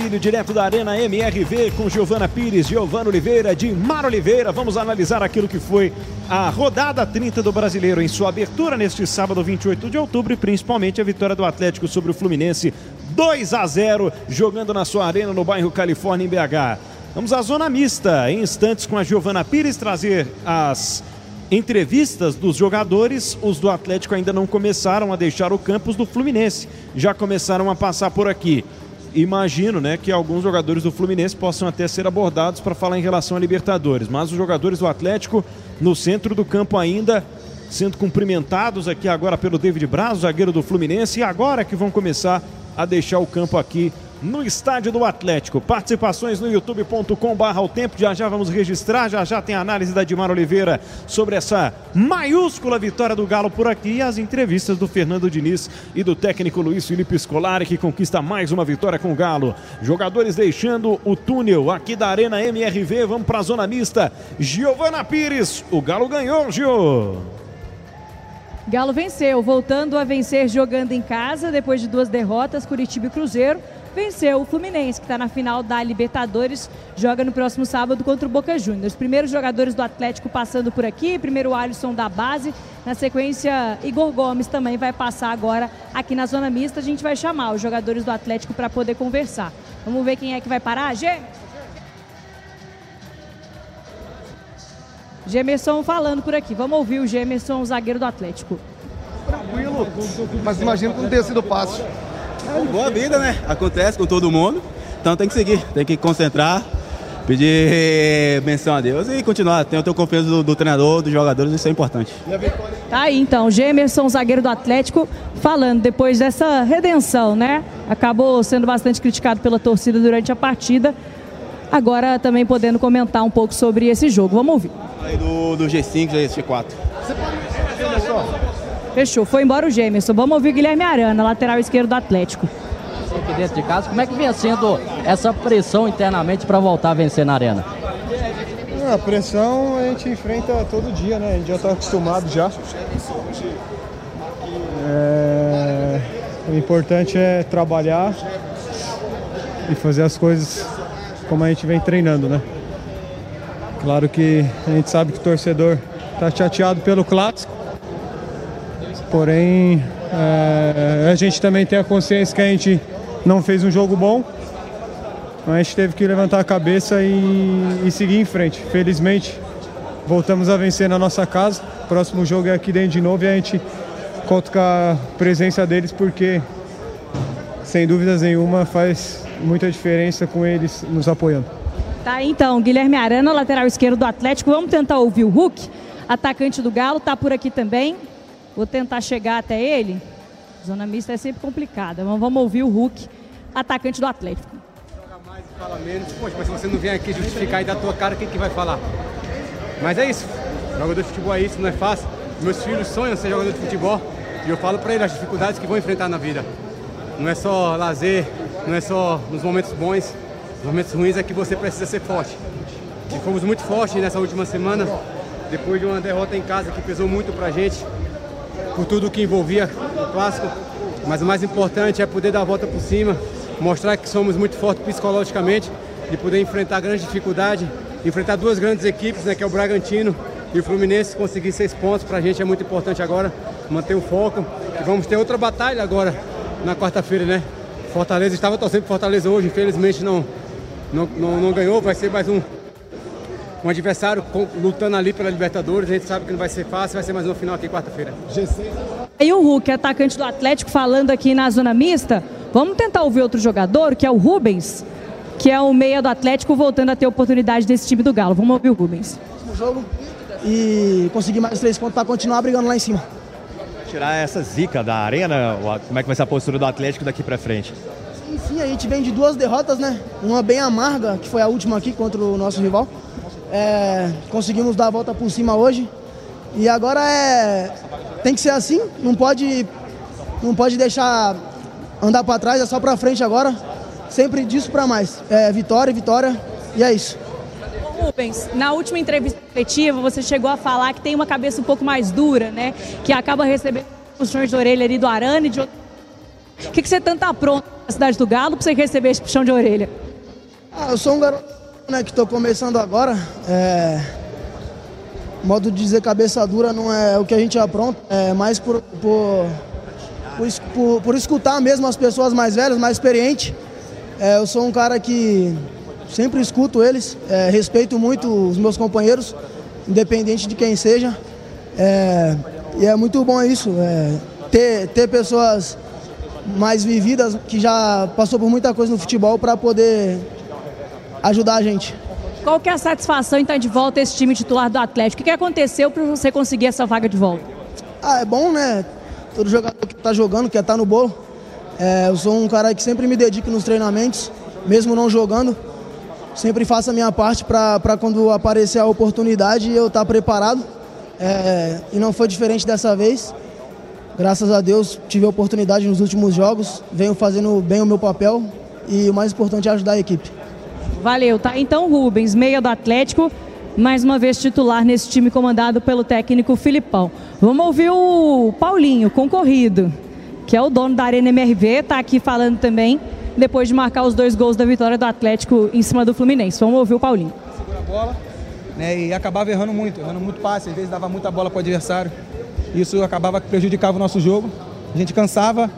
Vídeo direto da Arena MRV com Giovana Pires, Giovana Oliveira, de Mar Oliveira. Vamos analisar aquilo que foi a rodada 30 do Brasileiro em sua abertura neste sábado 28 de outubro e principalmente a vitória do Atlético sobre o Fluminense 2 a 0, jogando na sua arena no bairro Califórnia em BH. Vamos à zona mista, em instantes com a Giovana Pires trazer as entrevistas dos jogadores. Os do Atlético ainda não começaram a deixar o campus do Fluminense, já começaram a passar por aqui imagino né, que alguns jogadores do Fluminense possam até ser abordados para falar em relação a Libertadores. Mas os jogadores do Atlético no centro do campo ainda sendo cumprimentados aqui agora pelo David Braz, zagueiro do Fluminense, e agora que vão começar a deixar o campo aqui no estádio do Atlético. Participações no youtube.com barra o tempo, já já vamos registrar, já já tem a análise da Dimar Oliveira sobre essa maiúscula vitória do Galo por aqui e as entrevistas do Fernando Diniz e do técnico Luiz Felipe Scolari que conquista mais uma vitória com o Galo. Jogadores deixando o túnel aqui da Arena MRV, vamos para a zona mista. Giovana Pires, o Galo ganhou, Gio. Galo venceu, voltando a vencer jogando em casa depois de duas derrotas, Curitiba e Cruzeiro venceu o Fluminense, que está na final da Libertadores, joga no próximo sábado contra o Boca Juniors. Os primeiros jogadores do Atlético passando por aqui, primeiro o Alisson da base, na sequência Igor Gomes também vai passar agora aqui na zona mista. A gente vai chamar os jogadores do Atlético para poder conversar. Vamos ver quem é que vai parar, Gê? Gemerson falando por aqui. Vamos ouvir o Gemerson, zagueiro do Atlético. Tranquilo, mas imagino que não tenha sido fácil. É boa vida, né? Acontece com todo mundo. Então tem que seguir, tem que concentrar, pedir menção a Deus e continuar. Tenho, tenho confiança do, do, treinador, dos jogadores, isso é importante. Tá aí então, Gemerson, zagueiro do Atlético, falando depois dessa redenção, né? Acabou sendo bastante criticado pela torcida durante a partida. Agora também podendo comentar um pouco sobre esse jogo. Vamos ouvir. Aí do, do G5, G4. Fechou. Foi embora o Gêmeos. Vamos ouvir o Guilherme Arana, lateral esquerdo do Atlético. Aqui dentro de casa, como é que vinha sendo essa pressão internamente para voltar a vencer na arena? A pressão a gente enfrenta todo dia, né? A gente já está acostumado já. É... O importante é trabalhar e fazer as coisas como a gente vem treinando, né? Claro que a gente sabe que o torcedor está chateado pelo clássico, Porém, é, a gente também tem a consciência que a gente não fez um jogo bom. Mas a gente teve que levantar a cabeça e, e seguir em frente. Felizmente, voltamos a vencer na nossa casa. Próximo jogo é aqui dentro de novo e a gente conta com a presença deles porque, sem dúvidas nenhuma, faz muita diferença com eles nos apoiando. Tá, então, Guilherme Arana, lateral esquerdo do Atlético. Vamos tentar ouvir o Hulk, atacante do Galo, tá por aqui também. Vou tentar chegar até ele. Zona mista é sempre complicada. Mas vamos ouvir o Hulk, atacante do Atlético. Joga mais e fala menos. Poxa, mas se você não vier aqui justificar e dar tua cara, quem que vai falar? Mas é isso. Jogador de futebol é isso, não é fácil. Meus filhos sonham ser jogador de futebol e eu falo para eles as dificuldades que vão enfrentar na vida. Não é só lazer, não é só nos momentos bons, nos momentos ruins é que você precisa ser forte. E fomos muito fortes nessa última semana, depois de uma derrota em casa que pesou muito pra gente por tudo que envolvia o clássico. Mas o mais importante é poder dar a volta por cima, mostrar que somos muito fortes psicologicamente, de poder enfrentar grandes dificuldades, enfrentar duas grandes equipes, né, que é o Bragantino e o Fluminense, conseguir seis pontos para a gente é muito importante agora, manter o foco. E vamos ter outra batalha agora na quarta-feira, né? Fortaleza estava torcendo para Fortaleza hoje, infelizmente não, não, não, não ganhou, vai ser mais um, um adversário lutando ali pela Libertadores. A gente sabe que não vai ser fácil, vai ser mais uma final aqui quarta-feira. E o Hulk, atacante do Atlético, falando aqui na zona mista. Vamos tentar ouvir outro jogador, que é o Rubens, que é o meia do Atlético, voltando a ter oportunidade desse time do Galo. Vamos ouvir o Rubens. jogo e conseguir mais três pontos para continuar brigando lá em cima. Tirar essa zica da arena, como é que vai ser a postura do Atlético daqui para frente? Sim, sim, a gente vem de duas derrotas, né? Uma bem amarga, que foi a última aqui contra o nosso rival. É, conseguimos dar a volta por cima hoje. E agora é. Tem que ser assim, não pode, não pode deixar andar para trás, é só para frente agora. Sempre disso para mais. É, vitória, vitória, e é isso. Rubens, na última entrevista coletiva você chegou a falar que tem uma cabeça um pouco mais dura, né? Que acaba recebendo puxões de orelha ali do Arana e de outro. O que, que você tanta pronto cidade do Galo para você receber esse puxão de orelha? Ah, eu sou um garoto né, que estou começando agora. É... Modo de dizer cabeça dura não é o que a gente apronta, é mais por, por, por, por, escutar mesmo as pessoas mais velhas, mais experientes. É, eu sou um cara que sempre escuto eles, é, respeito muito os meus companheiros, independente de quem seja. É, e é muito bom isso, é, ter, ter pessoas mais vividas que já passou por muita coisa no futebol para poder ajudar a gente. Qual que é a satisfação em estar de volta esse time titular do Atlético? O que aconteceu para você conseguir essa vaga de volta? Ah, é bom, né? Todo jogador que está jogando quer estar tá no bolo. É, eu sou um cara que sempre me dedico nos treinamentos, mesmo não jogando. Sempre faço a minha parte para quando aparecer a oportunidade eu estar tá preparado. É, e não foi diferente dessa vez. Graças a Deus tive a oportunidade nos últimos jogos, venho fazendo bem o meu papel e o mais importante é ajudar a equipe. Valeu, tá? Então, Rubens, meia do Atlético, mais uma vez titular nesse time comandado pelo técnico Filipão. Vamos ouvir o Paulinho, concorrido, que é o dono da Arena MRV, tá aqui falando também, depois de marcar os dois gols da vitória do Atlético em cima do Fluminense. Vamos ouvir o Paulinho. Segura a bola, né, e acabava errando muito, errando muito passe, às vezes dava muita bola para o adversário. Isso acabava que prejudicava o nosso jogo. A gente cansava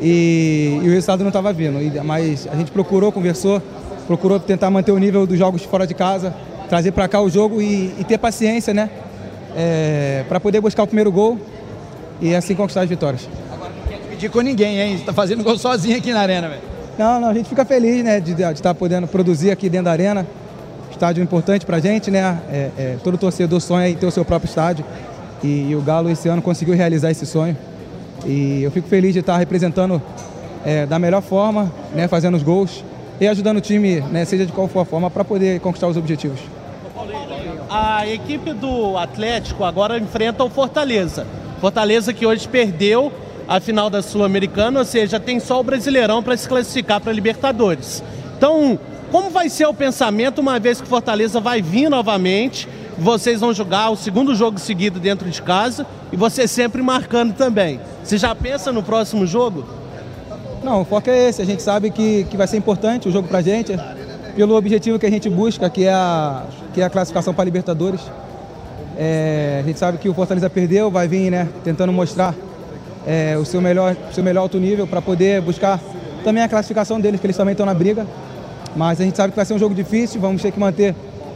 e, e o resultado não estava vindo. Mas a gente procurou, conversou, procurou tentar manter o nível dos jogos fora de casa, trazer para cá o jogo e, e ter paciência, né? É, para poder buscar o primeiro gol e assim conquistar as vitórias. Agora não quer dividir com ninguém, hein? Você tá fazendo gol sozinho aqui na arena, velho. Não, não, a gente fica feliz, né, de, estar tá podendo produzir aqui dentro da arena. Estádio importante pra gente, né? É, é, todo torcedor sonha em ter o seu próprio estádio. E, e, o Galo esse ano conseguiu realizar esse sonho. E eu fico feliz de estar representando é, da melhor forma, né, fazendo os gols e ajudando o time, né, seja de qual for a forma, para poder conquistar os objetivos. A equipe do Atlético agora enfrenta o Fortaleza. Fortaleza que hoje perdeu a final da Sul-Americana, ou seja, tem só o Brasileirão para se classificar para a Libertadores. Então, como vai ser o pensamento uma vez que Fortaleza vai vir novamente? Vocês vão jogar o segundo jogo seguido dentro de casa e você sempre marcando também. Você já pensa no próximo jogo? Não, o foco é esse. A gente sabe que, que vai ser importante o jogo pra gente, pelo objetivo que a gente busca, que é a, que é a classificação para Libertadores. É, a gente sabe que o Fortaleza perdeu, vai vir né, tentando mostrar é, o seu melhor, seu melhor alto nível para poder buscar também a classificação deles, que eles também estão na briga. Mas a gente sabe que vai ser um jogo difícil, vamos ter que manter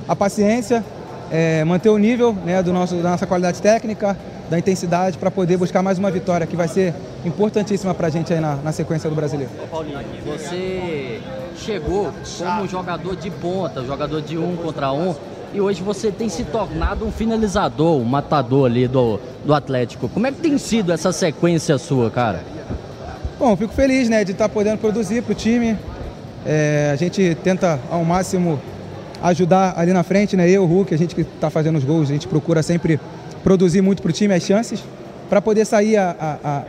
a paciência, é, manter o nível né, do nosso, da nossa qualidade técnica, da intensidade para poder buscar mais uma vitória que vai ser importantíssima para a gente aí na, na, sequência do brasileiro. Ô Paulinho, você chegou como jogador de ponta, jogador de um contra um, e hoje você tem se tornado um finalizador, um matador ali do, do Atlético. Como é que tem sido essa sequência sua, cara? Bom, fico feliz né, de estar tá podendo produzir para o time. É, a gente tenta ao máximo ajudar ali na frente, né? Eu, o Hulk, a gente que está fazendo os gols, a gente procura sempre produzir muito para o time as chances, para poder sair a, a, a,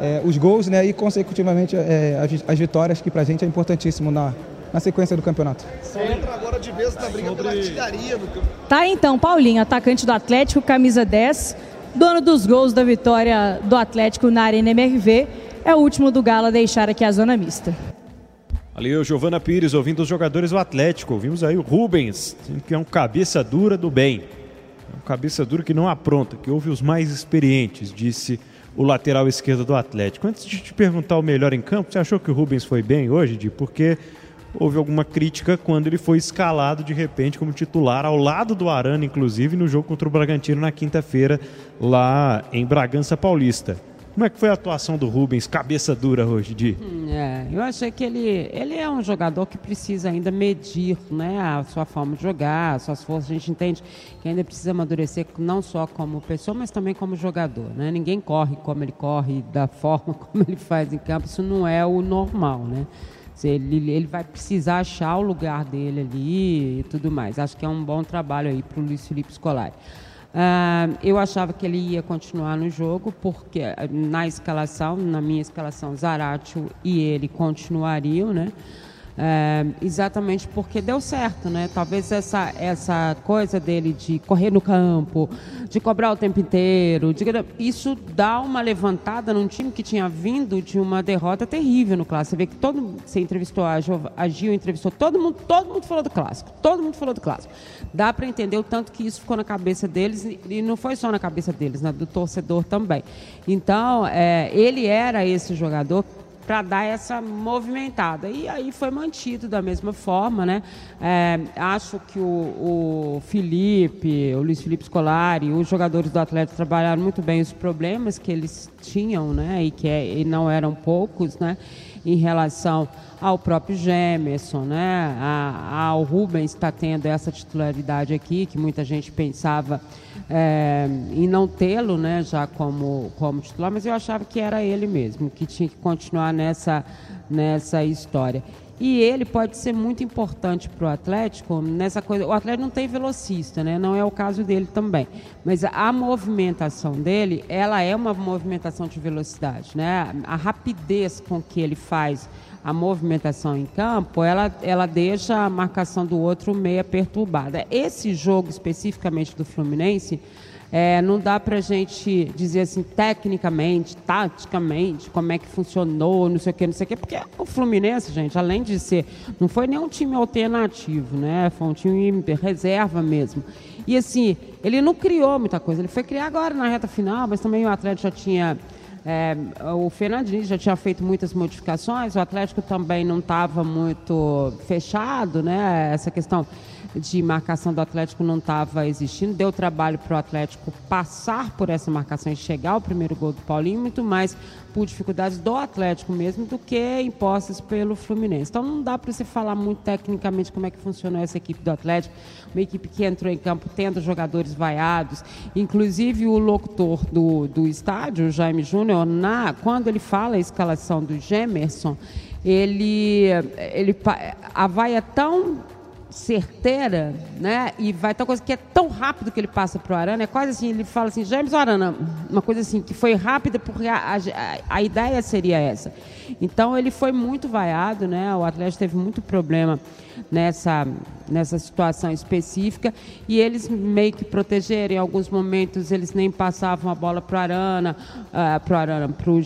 é, os gols né, e, consecutivamente, é, as, as, vitórias, que para a gente é importantíssimo na, na sequência do campeonato. Você entra agora de vez na briga pela artilharia no Tá então, Paulinho, atacante do Atlético, camisa 10, dono dos gols da vitória do Atlético na Arena MRV, é o último do Galo a deixar aqui a zona mista. Ali o Giovana Pires ouvindo os jogadores do Atlético. Ouvimos aí o Rubens, que é um cabeça dura do bem. Um cabeça dura que não apronta, que ouve os mais experientes, disse o lateral esquerdo do Atlético. Antes de te perguntar o melhor em campo, você achou que o Rubens foi bem hoje, Di? Porque houve alguma crítica quando ele foi escalado de repente como titular, ao lado do Arana, inclusive, no jogo contra o Bragantino na quinta-feira, lá em Bragança Paulista. Como é que foi a atuação do Rubens, cabeça dura hoje, Di? Hum, é, eu achei que ele, ele é um jogador que precisa ainda medir né, a sua forma de jogar, as suas forças. A gente entende que ainda precisa amadurecer não só como pessoa, mas também como jogador. Né? Ninguém corre como ele corre, da forma como ele faz em campo. Isso não é o normal, né? Ele, ele vai precisar achar o lugar dele ali e tudo mais. Acho que é um bom trabalho aí para o Luiz Felipe Scolari. Uh, eu achava que ele ia continuar no jogo, porque na escalação, na minha escalação, Zaratio e ele continuariam, né? É, exatamente porque deu certo, né? Talvez essa, essa coisa dele de correr no campo, de cobrar o tempo inteiro, de, isso dá uma levantada num time que tinha vindo de uma derrota terrível no clássico. Você vê que todo você entrevistou a, jo, a Gil, entrevistou todo mundo, todo mundo falou do clássico, todo mundo falou do clássico. Dá para entender o tanto que isso ficou na cabeça deles e não foi só na cabeça deles, né? do torcedor também. Então, é, ele era esse jogador para dar essa movimentada. E aí foi mantido da mesma forma, né? É, acho que o, o, Felipe, o Luiz Felipe Scolari, os jogadores do Atlético trabalharam muito bem os problemas que eles tinham, né? E que é, e não eram poucos, né? Em relação ao próprio Gemerson, né? A, ao Rubens está tendo essa titularidade aqui, que muita gente pensava é, em não tê-lo né, já como, como titular, mas eu achava que era ele mesmo, que tinha que continuar nessa, nessa história. E ele pode ser muito importante para o Atlético nessa coisa. O Atlético não tem velocista, né? Não é o caso dele também. Mas a movimentação dele, ela é uma movimentação de velocidade, né? A rapidez com que ele faz a movimentação em campo, ela, ela deixa a marcação do outro meia perturbada. Esse jogo especificamente do Fluminense, é, não dá para a gente dizer assim, tecnicamente, taticamente, como é que funcionou, não sei o que, não sei o que, porque o Fluminense, gente, além de ser, não foi nenhum time alternativo, né? Foi um time reserva mesmo. E assim, ele não criou muita coisa, ele foi criar agora na reta final, mas também o Atlético já tinha é, o Fernandinho já tinha feito muitas modificações, o Atlético também não estava muito fechado, né? Essa questão de marcação do Atlético não estava existindo. Deu trabalho para o Atlético passar por essa marcação e chegar ao primeiro gol do Paulinho, muito mais por dificuldades do Atlético mesmo do que impostas pelo Fluminense. Então não dá para você falar muito tecnicamente como é que funcionou essa equipe do Atlético, uma equipe que entrou em campo tendo jogadores vaiados, inclusive o locutor do, do estádio, Jaime Júnior, na quando ele fala a escalação do Gemerson, ele, ele a vaia é tão certeira, né? E vai uma coisa que é tão rápido que ele passa para o Arana, é quase assim, ele fala assim, James Arana, uma coisa assim, que foi rápida porque a, a, a, ideia seria essa. Então ele foi muito vaiado, né? O Atlético teve muito problema nessa, nessa situação específica e eles meio que protegeram, em alguns momentos eles nem passavam a bola para o Arana, uh, para o Arana, para o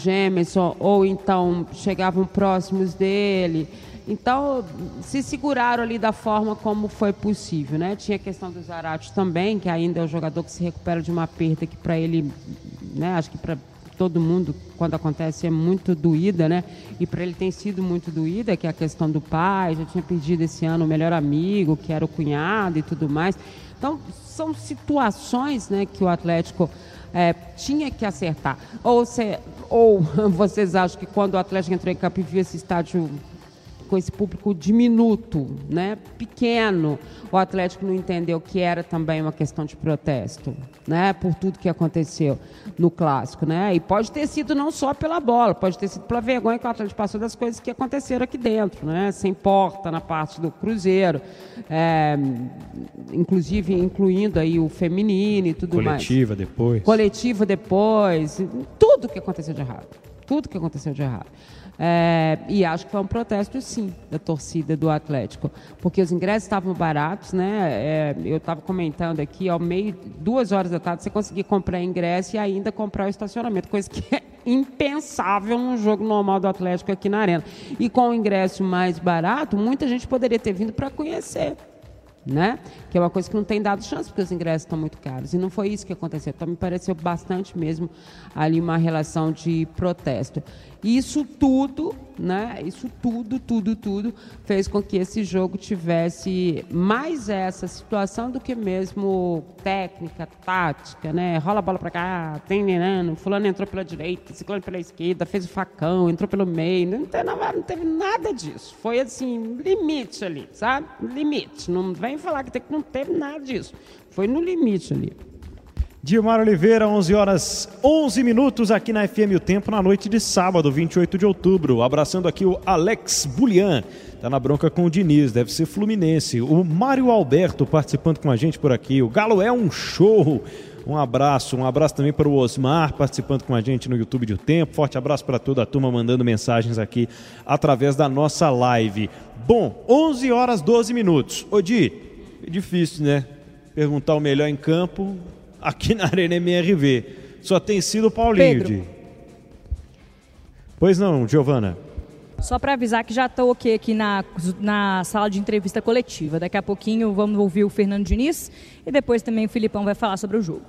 ou então chegavam próximos dele. Então, se seguraram ali da forma como foi possível, né? Tinha a questão do Zarate também, que ainda é o jogador que se recupera de uma perda que para ele, né, acho que para todo mundo, quando acontece, é muito doída, né? E para ele tem sido muito doída, que é a questão do pai, já tinha perdido esse ano o melhor amigo, que era o cunhado e tudo mais. Então, são situações né, que o Atlético é, tinha que acertar. Ou, se, ou vocês acham que quando o Atlético entrou em campo e viu esse estádio com esse público diminuto, né, pequeno, o Atlético não entendeu que era também uma questão de protesto, né, por tudo que aconteceu no clássico, né, e pode ter sido não só pela bola, pode ter sido pela vergonha que o Atlético passou das coisas que aconteceram aqui dentro, né, sem porta na parte do Cruzeiro, é, inclusive incluindo aí o feminino e tudo Coletiva mais. Coletiva depois. Coletiva depois, tudo que aconteceu de errado, tudo que aconteceu de errado. É, e acho que foi um protesto, sim, da torcida do Atlético, porque os ingressos estavam baratos, né? É, eu estava comentando aqui, ao meio, duas horas da tarde, você conseguia comprar ingresso e ainda comprar o estacionamento, coisa que é impensável num jogo normal do Atlético aqui na Arena. E com o ingresso mais barato, muita gente poderia ter vindo para conhecer né? Que é uma coisa que não tem dado chance porque os ingressos estão muito caros. E não foi isso que aconteceu. Então me pareceu bastante mesmo ali uma relação de protesto. Isso tudo, né? Isso tudo, tudo, tudo fez com que esse jogo tivesse mais essa situação do que mesmo técnica, tática, né? Rola a bola para cá, tem nenano, fulano entrou pela direita, ciclano pela esquerda, fez o facão, entrou pelo meio, não, tem, não, não teve nada disso. Foi assim, limite ali, sabe? Limite. Não vem falar que não teve nada disso. Foi no limite ali. Dilmar Oliveira, 11 horas 11 minutos aqui na FM O Tempo, na noite de sábado, 28 de outubro. Abraçando aqui o Alex Bulian, tá na bronca com o Diniz, deve ser Fluminense. O Mário Alberto participando com a gente por aqui. O Galo é um show. Um abraço, um abraço também para o Osmar participando com a gente no YouTube de O Tempo. Forte abraço para toda a turma mandando mensagens aqui através da nossa live. Bom, 11 horas 12 minutos. Odi, é difícil, né? Perguntar o melhor em campo aqui na Arena MRV. Só tem sido o Paulinho, Pedro. Di. Pois não, Giovana. Só para avisar que já estou ok aqui na, na sala de entrevista coletiva. Daqui a pouquinho vamos ouvir o Fernando Diniz e depois também o Filipão vai falar sobre o jogo.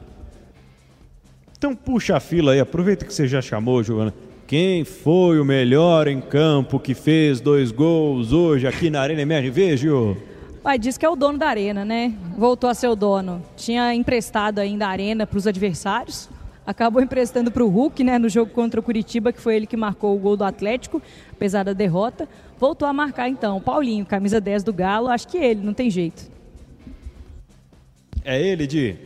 Então puxa a fila aí, aproveita que você já chamou, Giovana. Quem foi o melhor em campo que fez dois gols hoje aqui na Arena MRV, Gil? Pai diz que é o dono da arena, né? Voltou a ser o dono. Tinha emprestado ainda a arena para os adversários. Acabou emprestando para o Hulk, né? No jogo contra o Curitiba, que foi ele que marcou o gol do Atlético, apesar da derrota. Voltou a marcar então. Paulinho, camisa 10 do Galo, acho que ele, não tem jeito. É ele, Di?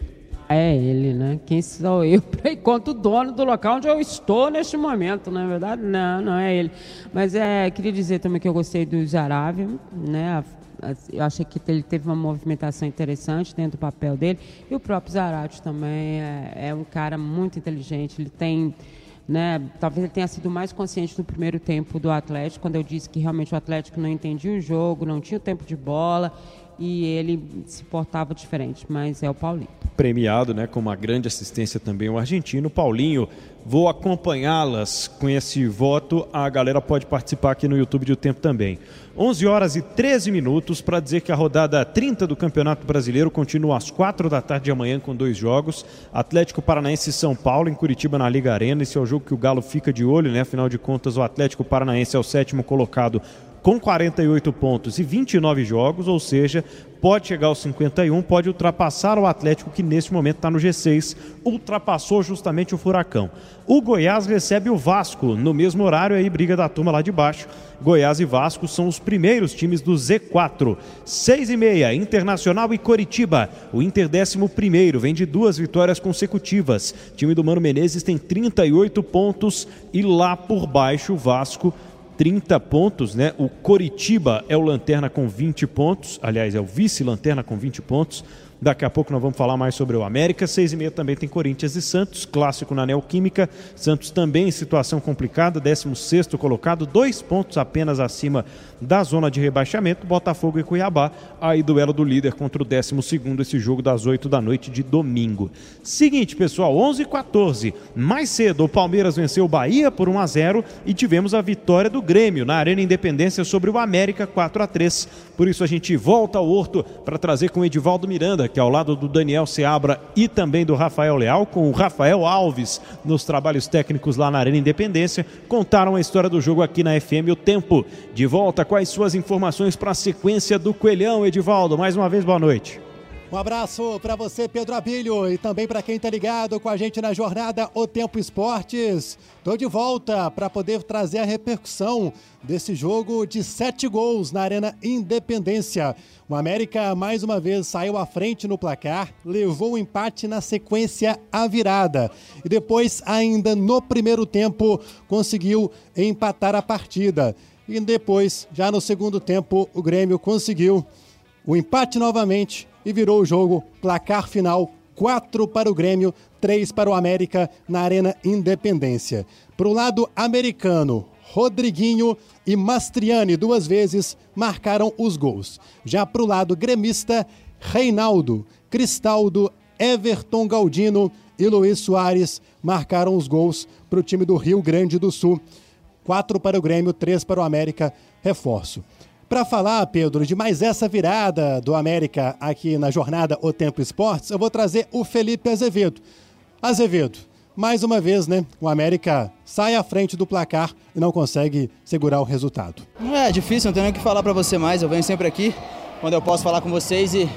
É ele, né? Quem sou eu para ir contra o dono do local onde eu estou neste momento, não é verdade? Não, não é ele. Mas é, queria dizer também que eu gostei do Zaravia, né? Eu achei que ele teve uma movimentação interessante dentro do papel dele. E o próprio Zarate também é, é um cara muito inteligente. Ele tem né? Talvez ele tenha sido mais consciente no primeiro tempo do Atlético, quando eu disse que realmente o Atlético não entendia o jogo, não tinha o tempo de bola e ele se portava diferente, mas é o Paulinho. Premiado, né, com uma grande assistência também o argentino Paulinho. Vou acompanhá-las com esse voto. A galera pode participar aqui no YouTube de O Tempo também. 11 horas e 13 minutos para dizer que a rodada 30 do Campeonato Brasileiro continua às 4 da tarde de amanhã com dois jogos. Atlético Paranaense e São Paulo em Curitiba na Liga Arena. Esse é o jogo que o Galo fica de olho, né? Afinal de contas, o Atlético Paranaense é o sétimo colocado com 48 pontos e 29 jogos, ou seja, pode chegar aos 51, pode ultrapassar o Atlético, que neste momento está no G6, ultrapassou justamente o Furacão. O Goiás recebe o Vasco no mesmo horário, aí briga da turma lá de baixo. Goiás e Vasco são os primeiros times do Z4. 6 e meia, Internacional e Coritiba. O Inter 11 vem de duas vitórias consecutivas. O time do Mano Menezes tem 38 pontos e lá por baixo o Vasco 30 pontos, né? O Coritiba é o lanterna com 20 pontos, aliás, é o vice-lanterna com 20 pontos. Daqui a pouco nós vamos falar mais sobre o América. Seis e meia também tem Corinthians e Santos, clássico na Neoquímica. Santos também em situação complicada, 16 colocado, dois pontos apenas acima da zona de rebaixamento. Botafogo e Cuiabá, aí duelo do líder contra o 12 esse jogo das 8 da noite de domingo. Seguinte, pessoal, 11 e 14. Mais cedo, o Palmeiras venceu o Bahia por 1 a 0 e tivemos a vitória do Grêmio na Arena Independência sobre o América 4 a 3. Por isso a gente volta ao Horto para trazer com o Edivaldo Miranda, que é ao lado do Daniel Seabra e também do Rafael Leal, com o Rafael Alves nos trabalhos técnicos lá na Arena Independência, contaram a história do jogo aqui na FM O Tempo. De volta as suas informações para a sequência do Coelhão, Edivaldo. Mais uma vez, boa noite. Um abraço para você, Pedro Abílio, e também para quem está ligado com a gente na jornada O Tempo Esportes. Estou de volta para poder trazer a repercussão desse jogo de sete gols na Arena Independência. O América, mais uma vez, saiu à frente no placar, levou o empate na sequência à virada. E depois, ainda no primeiro tempo, conseguiu empatar a partida. E depois, já no segundo tempo, o Grêmio conseguiu o empate novamente e virou o jogo. Placar final: 4 para o Grêmio, 3 para o América na Arena Independência. Para o lado americano, Rodriguinho e Mastriani duas vezes marcaram os gols. Já para o lado gremista, Reinaldo, Cristaldo, Everton Galdino e Luiz Soares marcaram os gols para o time do Rio Grande do Sul. Quatro para o Grêmio, três para o América. Reforço. Para falar, Pedro, de mais essa virada do América aqui na jornada O Tempo Esportes, eu vou trazer o Felipe Azevedo. Azevedo, mais uma vez, né? O América sai à frente do placar e não consegue segurar o resultado. É difícil, não tenho nem o que falar para você mais. Eu venho sempre aqui quando eu posso falar com vocês e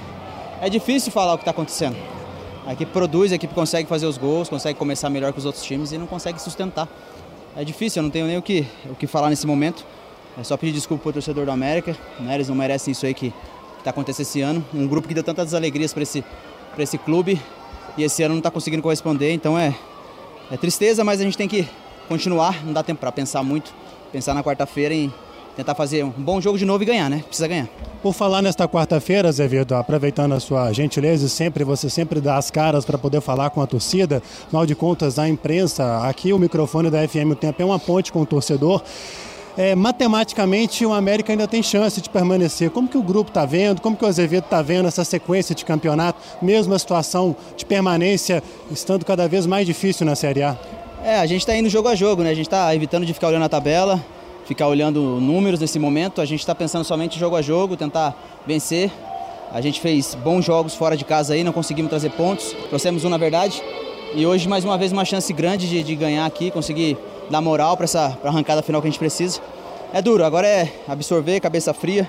é difícil falar o que está acontecendo. A equipe produz, a equipe consegue fazer os gols, consegue começar melhor que os outros times e não consegue sustentar. É difícil, eu não tenho nem o que, o que falar nesse momento. É só pedir desculpa pro torcedor do América, né? Eles não merecem isso aí que, está acontecendo esse ano. Um grupo que deu tantas alegrias para esse, esse clube e esse ano não está conseguindo corresponder, então é, é tristeza, mas a gente tem que continuar, não dá tempo para pensar muito, pensar na quarta-feira em tentar fazer um bom jogo de novo e ganhar, né? Precisa ganhar. Por falar nesta quarta-feira, Azevedo, aproveitando a sua gentileza, sempre você sempre dá as caras para poder falar com a torcida. Afinal de contas, a imprensa, aqui o microfone da FM O Tempo é uma ponte com o torcedor. É, matematicamente, o América ainda tem chance de permanecer. Como que o grupo está vendo? Como que o Azevedo está vendo essa sequência de campeonato? Mesmo a situação de permanência estando cada vez mais difícil na Série A. É, a gente está indo jogo a jogo, né? A gente está evitando de ficar olhando a tabela, ficar olhando números nesse momento. A gente está pensando somente jogo a jogo, tentar vencer. A gente fez bons jogos fora de casa aí, não conseguimos trazer pontos. Trouxemos um, na verdade. E hoje, mais uma vez, uma chance grande de, de ganhar aqui, conseguir dar moral para essa pra arrancada final que a gente precisa. É duro, agora é absorver, cabeça fria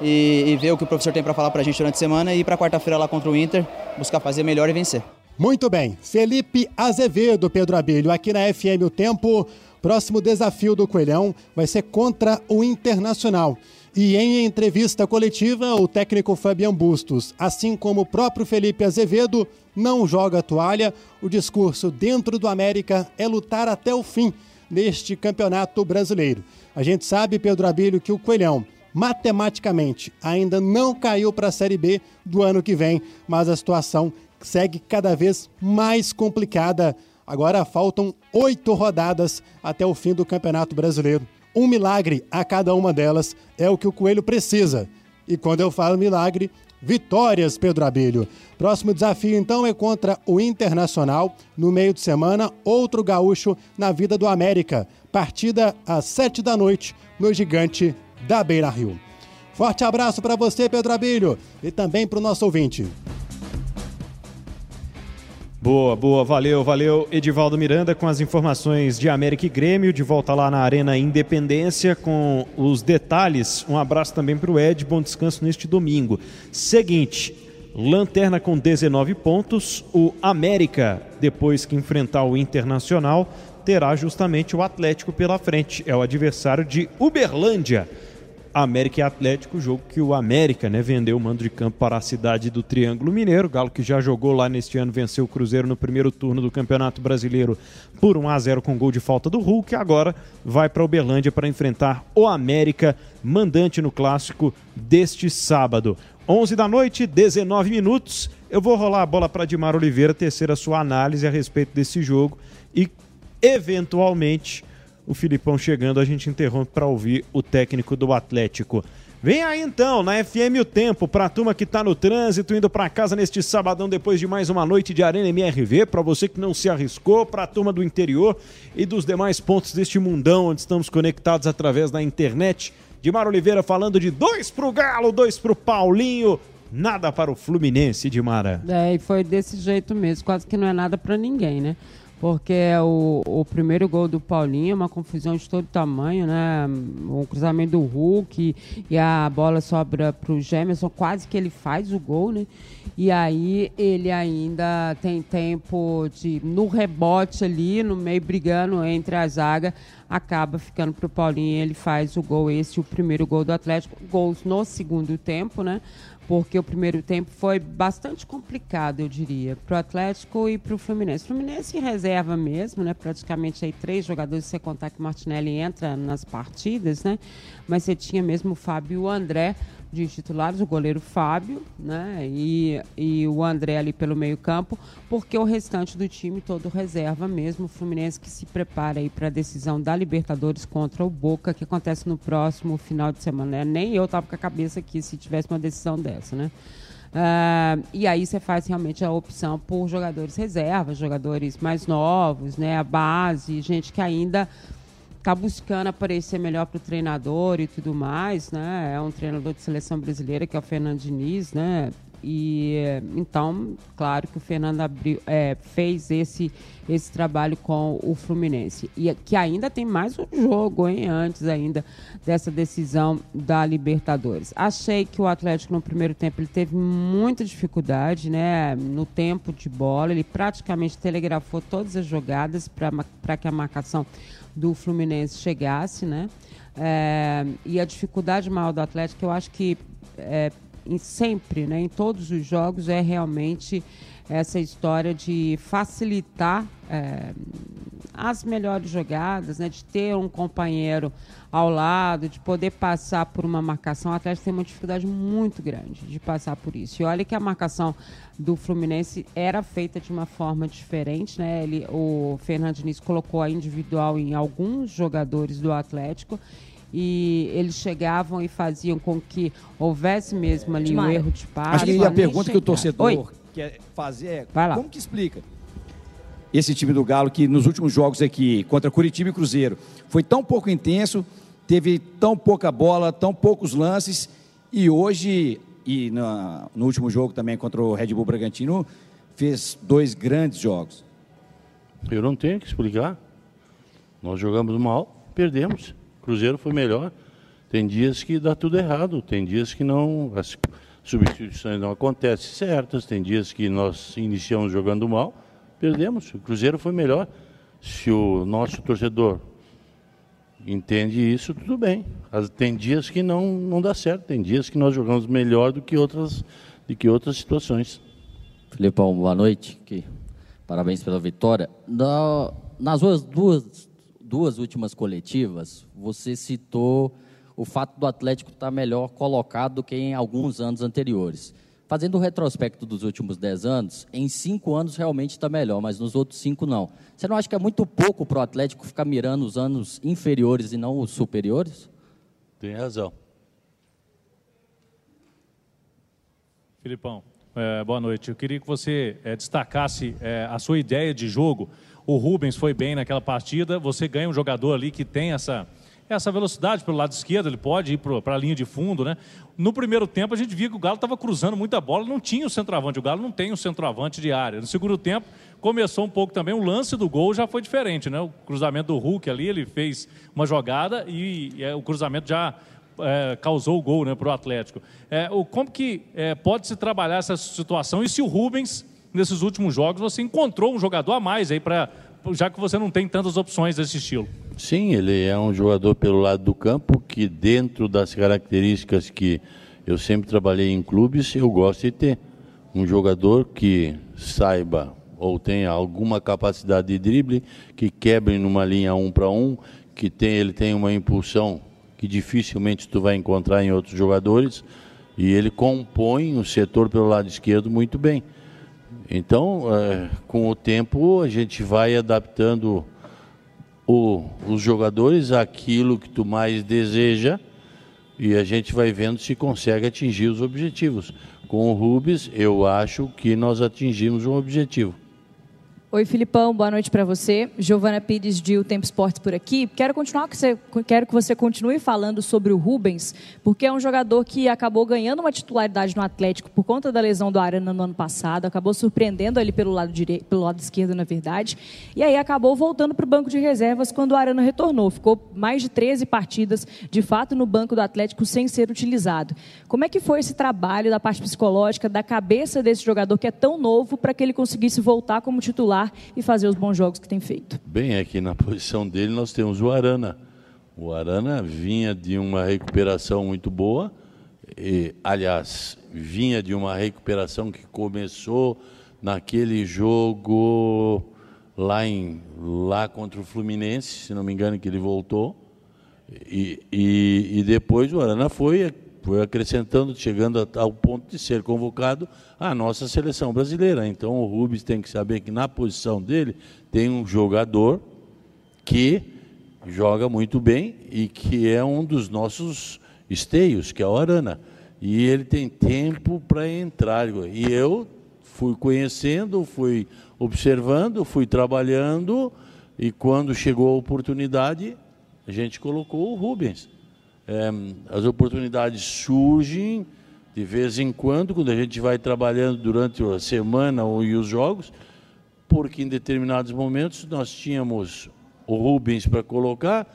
e, e ver o que o professor tem para falar para a gente durante a semana e ir para quarta-feira lá contra o Inter, buscar fazer melhor e vencer. Muito bem. Felipe Azevedo, Pedro Abelho, aqui na FM O Tempo. Próximo desafio do Coelhão vai ser contra o Internacional. E em entrevista coletiva, o técnico Fabian Bustos, assim como o próprio Felipe Azevedo, não joga toalha. O discurso dentro do América é lutar até o fim neste campeonato brasileiro. A gente sabe, Pedro Abílio, que o Coelhão matematicamente ainda não caiu para a Série B do ano que vem, mas a situação segue cada vez mais complicada. Agora faltam oito rodadas até o fim do Campeonato Brasileiro. Um milagre a cada uma delas é o que o Coelho precisa. E quando eu falo milagre, vitórias, Pedro Abelho. Próximo desafio, então, é contra o Internacional, no meio de semana, outro gaúcho na vida do América. Partida às sete da noite, no gigante da Beira Rio. Forte abraço para você, Pedro Abelho, e também para o nosso ouvinte. Boa, boa, valeu, valeu. Edivaldo Miranda com as informações de América e Grêmio, de volta lá na Arena Independência com os detalhes. Um abraço também para o Ed, bom descanso neste domingo. Seguinte, Lanterna com 19 pontos, o América, depois que enfrentar o Internacional, terá justamente o Atlético pela frente. É o adversário de Uberlândia. América e Atlético, jogo que o América né, vendeu o mando de campo para a cidade do Triângulo Mineiro. Galo que já jogou lá neste ano, venceu o Cruzeiro no primeiro turno do Campeonato Brasileiro por 1 a 0 com gol de falta do Hulk. Agora vai para Uberlândia para enfrentar o América, mandante no clássico deste sábado. 11 da noite, 19 minutos. Eu vou rolar a bola para Dimar Oliveira tecer a sua análise a respeito desse jogo e, eventualmente, o Filipão chegando, a gente interrompe para ouvir o técnico do Atlético. Vem aí então, na FM O Tempo, para a turma que está no trânsito, indo para casa neste sabadão depois de mais uma noite de Arena MRV, para você que não se arriscou, para a turma do interior e dos demais pontos deste mundão onde estamos conectados através da internet. Dimar Oliveira falando de dois para o Galo, dois para o Paulinho, nada para o Fluminense, Dimara. É, e foi desse jeito mesmo, quase que não é nada para ninguém, né? Porque o, o primeiro gol do Paulinho é uma confusão de todo tamanho, né? O cruzamento do Hulk e a bola sobra para o Gemerson, quase que ele faz o gol, né? E aí ele ainda tem tempo de, no rebote ali, no meio brigando entre a zaga, acaba ficando para o Paulinho ele faz o gol, esse o primeiro gol do Atlético. Gols no segundo tempo, né? Porque o primeiro tempo foi bastante complicado, eu diria, para o Atlético e para o Fluminense. O Fluminense reserva mesmo, né? Praticamente aí três jogadores, se você contar que o Martinelli entra nas partidas, né? Mas você tinha mesmo o Fábio e o André de titulares, o goleiro Fábio, né? E, e o André ali pelo meio-campo, porque o restante do time todo reserva mesmo. O Fluminense que se prepara aí para a decisão da Libertadores contra o Boca, que acontece no próximo final de semana. Né? Nem eu tava com a cabeça aqui se tivesse uma decisão dessa, né? Uh, e aí você faz realmente a opção por jogadores reservas, jogadores mais novos, né? A base, gente que ainda está buscando aparecer melhor para o treinador e tudo mais, né? É um treinador de seleção brasileira que é o Fernando Diniz, né? E então, claro que o Fernando abriu, é, fez esse, esse trabalho com o Fluminense. E que ainda tem mais um jogo, hein? Antes ainda dessa decisão da Libertadores. Achei que o Atlético no primeiro tempo ele teve muita dificuldade, né? No tempo de bola. Ele praticamente telegrafou todas as jogadas para que a marcação do Fluminense chegasse, né? É, e a dificuldade maior do Atlético, eu acho que é, em, sempre, né, em todos os jogos, é realmente essa história de facilitar é, as melhores jogadas, né, de ter um companheiro ao lado, de poder passar por uma marcação. O Atlético tem uma dificuldade muito grande de passar por isso. E olha que a marcação do Fluminense era feita de uma forma diferente, né? Ele, o Fernando Diniz colocou a individual em alguns jogadores do Atlético e eles chegavam e faziam com que houvesse mesmo ali um erro de passe. Acho que a pergunta que o torcedor Oi. Quer fazer é Vai lá. como que explica esse time do Galo que nos últimos jogos aqui contra Curitiba e Cruzeiro foi tão pouco intenso, teve tão pouca bola, tão poucos lances e hoje e na- no último jogo também contra o Red Bull Bragantino fez dois grandes jogos. Eu não tenho que explicar. Nós jogamos mal, perdemos. Cruzeiro foi melhor. Tem dias que dá tudo errado, tem dias que não substituições não acontecem certas, tem dias que nós iniciamos jogando mal, perdemos. O Cruzeiro foi melhor. Se o nosso torcedor entende isso, tudo bem. Tem dias que não, não dá certo, tem dias que nós jogamos melhor do que outras, do que outras situações. Filipão, boa noite. Que- Parabéns pela vitória. Na- nas duas, duas, duas últimas coletivas, você citou o fato do Atlético estar melhor colocado do que em alguns anos anteriores. Fazendo o retrospecto dos últimos dez anos, em cinco anos realmente está melhor, mas nos outros cinco não. Você não acha que é muito pouco para o Atlético ficar mirando os anos inferiores e não os superiores? Tem razão. Filipão, é, boa noite. Eu queria que você é, destacasse é, a sua ideia de jogo. O Rubens foi bem naquela partida. Você ganha um jogador ali que tem essa, essa velocidade pelo lado esquerdo, ele pode ir para a linha de fundo, né? No primeiro tempo, a gente via que o Galo estava cruzando muita bola, não tinha o centroavante. O Galo não tem um centroavante de área. No segundo tempo, começou um pouco também. O lance do gol já foi diferente, né? O cruzamento do Hulk ali, ele fez uma jogada e, e, é, o cruzamento já é, causou o gol né, para o Atlético. É, o, como que é, pode se trabalhar essa situação e se o Rubens, nesses últimos jogos, você encontrou um jogador a mais aí para já que você não tem tantas opções desse estilo? Sim, ele é um jogador pelo lado do campo que, dentro das características que eu sempre trabalhei em clubes, eu gosto de ter. Um jogador que saiba ou tenha alguma capacidade de drible, que quebre numa linha um para um, que tem, ele tem uma impulsão que dificilmente tu vai encontrar em outros jogadores, e ele compõe o setor pelo lado esquerdo muito bem. Então, eh, com o tempo, a gente vai adaptando o- os jogadores àquilo que tu mais deseja e a gente vai vendo se consegue atingir os objetivos. Com o Rubens, eu acho que nós atingimos um objetivo. Oi, Filipão, boa noite para você. Giovana Pires de O Tempo Esportes por aqui. Quero continuar que você, quero que você continue falando sobre o Rubens, porque é um jogador que acabou ganhando uma titularidade no Atlético por conta da lesão do Arana no ano passado, acabou surpreendendo ele pelo lado direito, pelo lado esquerdo, na verdade, e aí acabou voltando para o banco de reservas quando o Arana retornou. Ficou mais de 13 partidas, de fato, no banco do Atlético sem ser utilizado. Como é que foi esse trabalho da parte psicológica, da cabeça desse jogador que é tão novo, para que ele conseguisse voltar como titular e fazer os bons jogos que tem feito? Bem, aqui na posição dele nós temos o Arana. O Arana vinha de uma recuperação muito boa, e, aliás, vinha de uma recuperação que começou naquele jogo lá, em, lá contra o Fluminense, se não me engano, que ele voltou. E, e, e depois o Arana foi, foi acrescentando, chegando a- ao ponto de ser convocado à nossa seleção brasileira. Então o Rubens tem que saber que na posição dele tem um jogador que joga muito bem e que é um dos nossos esteios, que é o Arana. E ele tem tempo para entrar. E eu fui conhecendo, fui observando, fui trabalhando e quando chegou a oportunidade, a gente colocou o Rubens. É, as oportunidades surgem de vez em quando, quando a gente vai trabalhando durante a semana ou e os jogos, porque em determinados momentos nós tínhamos o Rubens para colocar,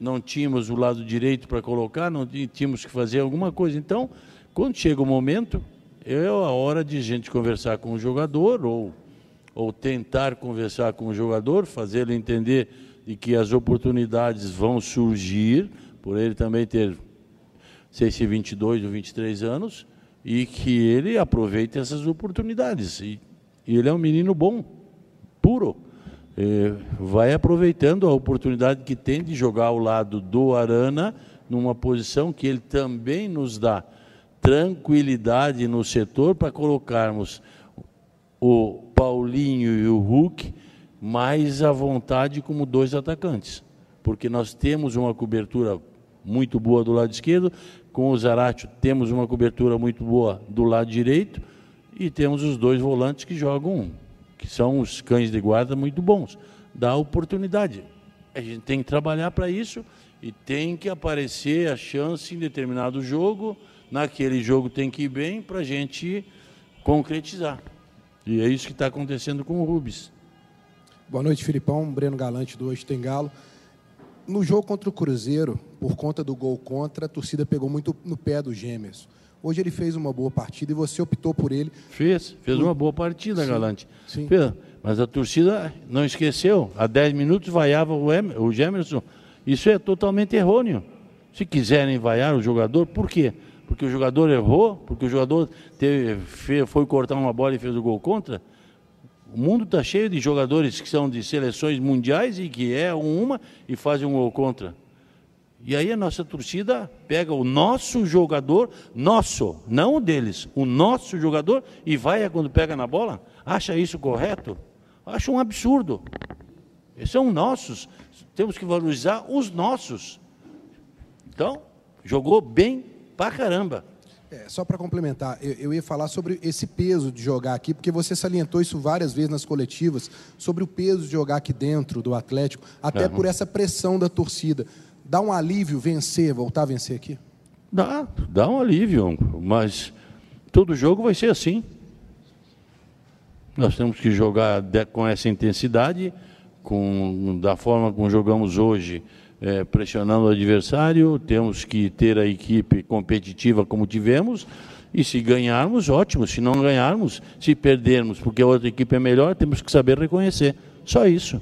não tínhamos o lado direito para colocar, não tí- tínhamos que fazer alguma coisa. Então, quando chega o momento, é a hora de a gente conversar com o jogador ou, ou tentar conversar com o jogador, fazê-lo entender de que as oportunidades vão surgir, por ele também ter, sei se 22 ou 23 anos, e que ele aproveite essas oportunidades. E, e ele é um menino bom, puro. eh, vai aproveitando a oportunidade que tem de jogar ao lado do Arana, numa posição que ele também nos dá tranquilidade no setor para colocarmos o Paulinho e o Hulk mais à vontade como dois atacantes. Porque nós temos uma cobertura muito boa do lado esquerdo, com o Zaratio temos uma cobertura muito boa do lado direito e temos os dois volantes que jogam, que são os cães de guarda muito bons. Dá oportunidade. A gente tem que trabalhar para isso e tem que aparecer a chance em determinado jogo. Naquele jogo tem que ir bem para a gente concretizar. E é isso que está acontecendo com o Rubens. Boa noite, Filipão. Breno Galante do Hoje Tem Galo. No jogo contra o Cruzeiro, por conta do gol contra, a torcida pegou muito no pé do Gêmeos. Hoje ele fez uma boa partida e você optou por ele. Fez, fez uma boa partida, Sim. Galante. Sim. Fez, mas a torcida não esqueceu. Há 10 minutos vaiava o, em, o Gemerson. Isso é totalmente errôneo. Se quiserem vaiar o jogador, por quê? Porque o jogador errou? Porque o jogador teve, foi cortar uma bola e fez o gol contra? O mundo está cheio de jogadores que são de seleções mundiais e que erram uma e fazem um gol contra. E aí a nossa torcida pega o nosso jogador, nosso, não o deles, o nosso jogador e vai quando pega na bola? Acha isso correto? Acho um absurdo. Esses são nossos. Temos que valorizar os nossos. Então, jogou bem pra caramba. É, só para complementar, eu, eu, ia falar sobre esse peso de jogar aqui, porque você salientou isso várias vezes nas coletivas, sobre o peso de jogar aqui dentro do Atlético, até uhum. por essa pressão da torcida. Dá um alívio vencer, voltar a vencer aqui? Dá, dá um alívio, mas todo jogo vai ser assim. Nós temos que jogar com essa intensidade, com, da forma como jogamos hoje é, pressionando o adversário, temos que ter a equipe competitiva como tivemos, e se ganharmos, ótimo, se não ganharmos, se perdermos porque a outra equipe é melhor, temos que saber reconhecer. Só isso.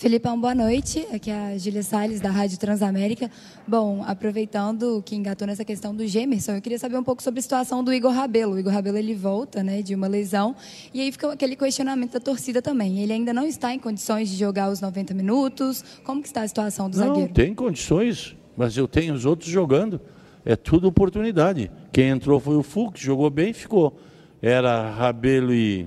Filipão, boa noite. Aqui é a Gília Salles, da Rádio Transamérica. Bom, aproveitando que engatou nessa questão do Gemerson, eu queria saber um pouco sobre a situação do Igor Rabelo. O Igor Rabelo, ele volta né, de uma lesão, e aí fica aquele questionamento da torcida também. Ele ainda não está em condições de jogar os 90 minutos. Como que está a situação do não, zagueiro? Não, tem condições, mas eu tenho os outros jogando. É tudo oportunidade. Quem entrou foi o Fux, jogou bem e ficou. Era Rabelo e...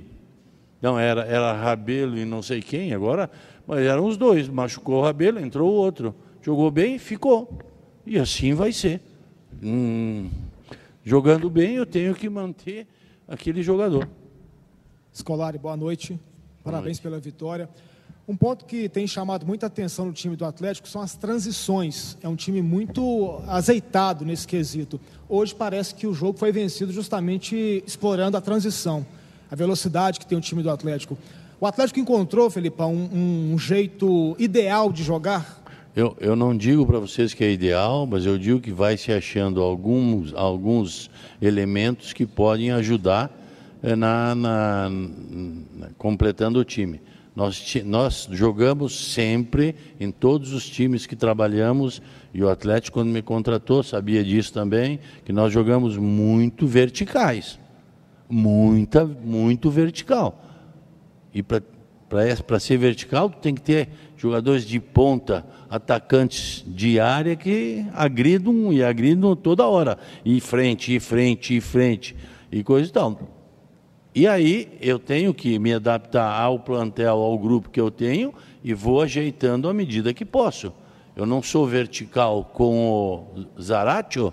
Não, era, era Rabelo e não sei quem, agora mas eram os dois. Machucou o Rabelo, entrou o outro. Jogou bem, ficou. E assim vai ser. Hum, jogando bem, eu tenho que manter aquele jogador. Escolari, boa noite. Parabéns boa noite. pela vitória. Um ponto que tem chamado muita atenção no time do Atlético são as transições. É um time muito azeitado nesse quesito. Hoje parece que o jogo foi vencido justamente explorando a transição, a velocidade que tem o time do Atlético. O Atlético encontrou, Felipão, um, um jeito ideal de jogar? Eu, eu não digo para vocês que é ideal, mas eu digo que vai se achando alguns, alguns elementos que podem ajudar eh, na, na, na, completando o time. Nós, nós jogamos sempre em todos os times que trabalhamos, e o Atlético, quando me contratou, sabia disso também, que nós jogamos muito verticais. Muita, muito vertical. E para ser vertical, tem que ter jogadores de ponta, atacantes de área que agridam e agridam toda hora. E frente, e frente, e frente, e coisa e tal. E aí eu tenho que me adaptar ao plantel, ao grupo que eu tenho e vou ajeitando à medida que posso. Eu não sou vertical com o Zaratio,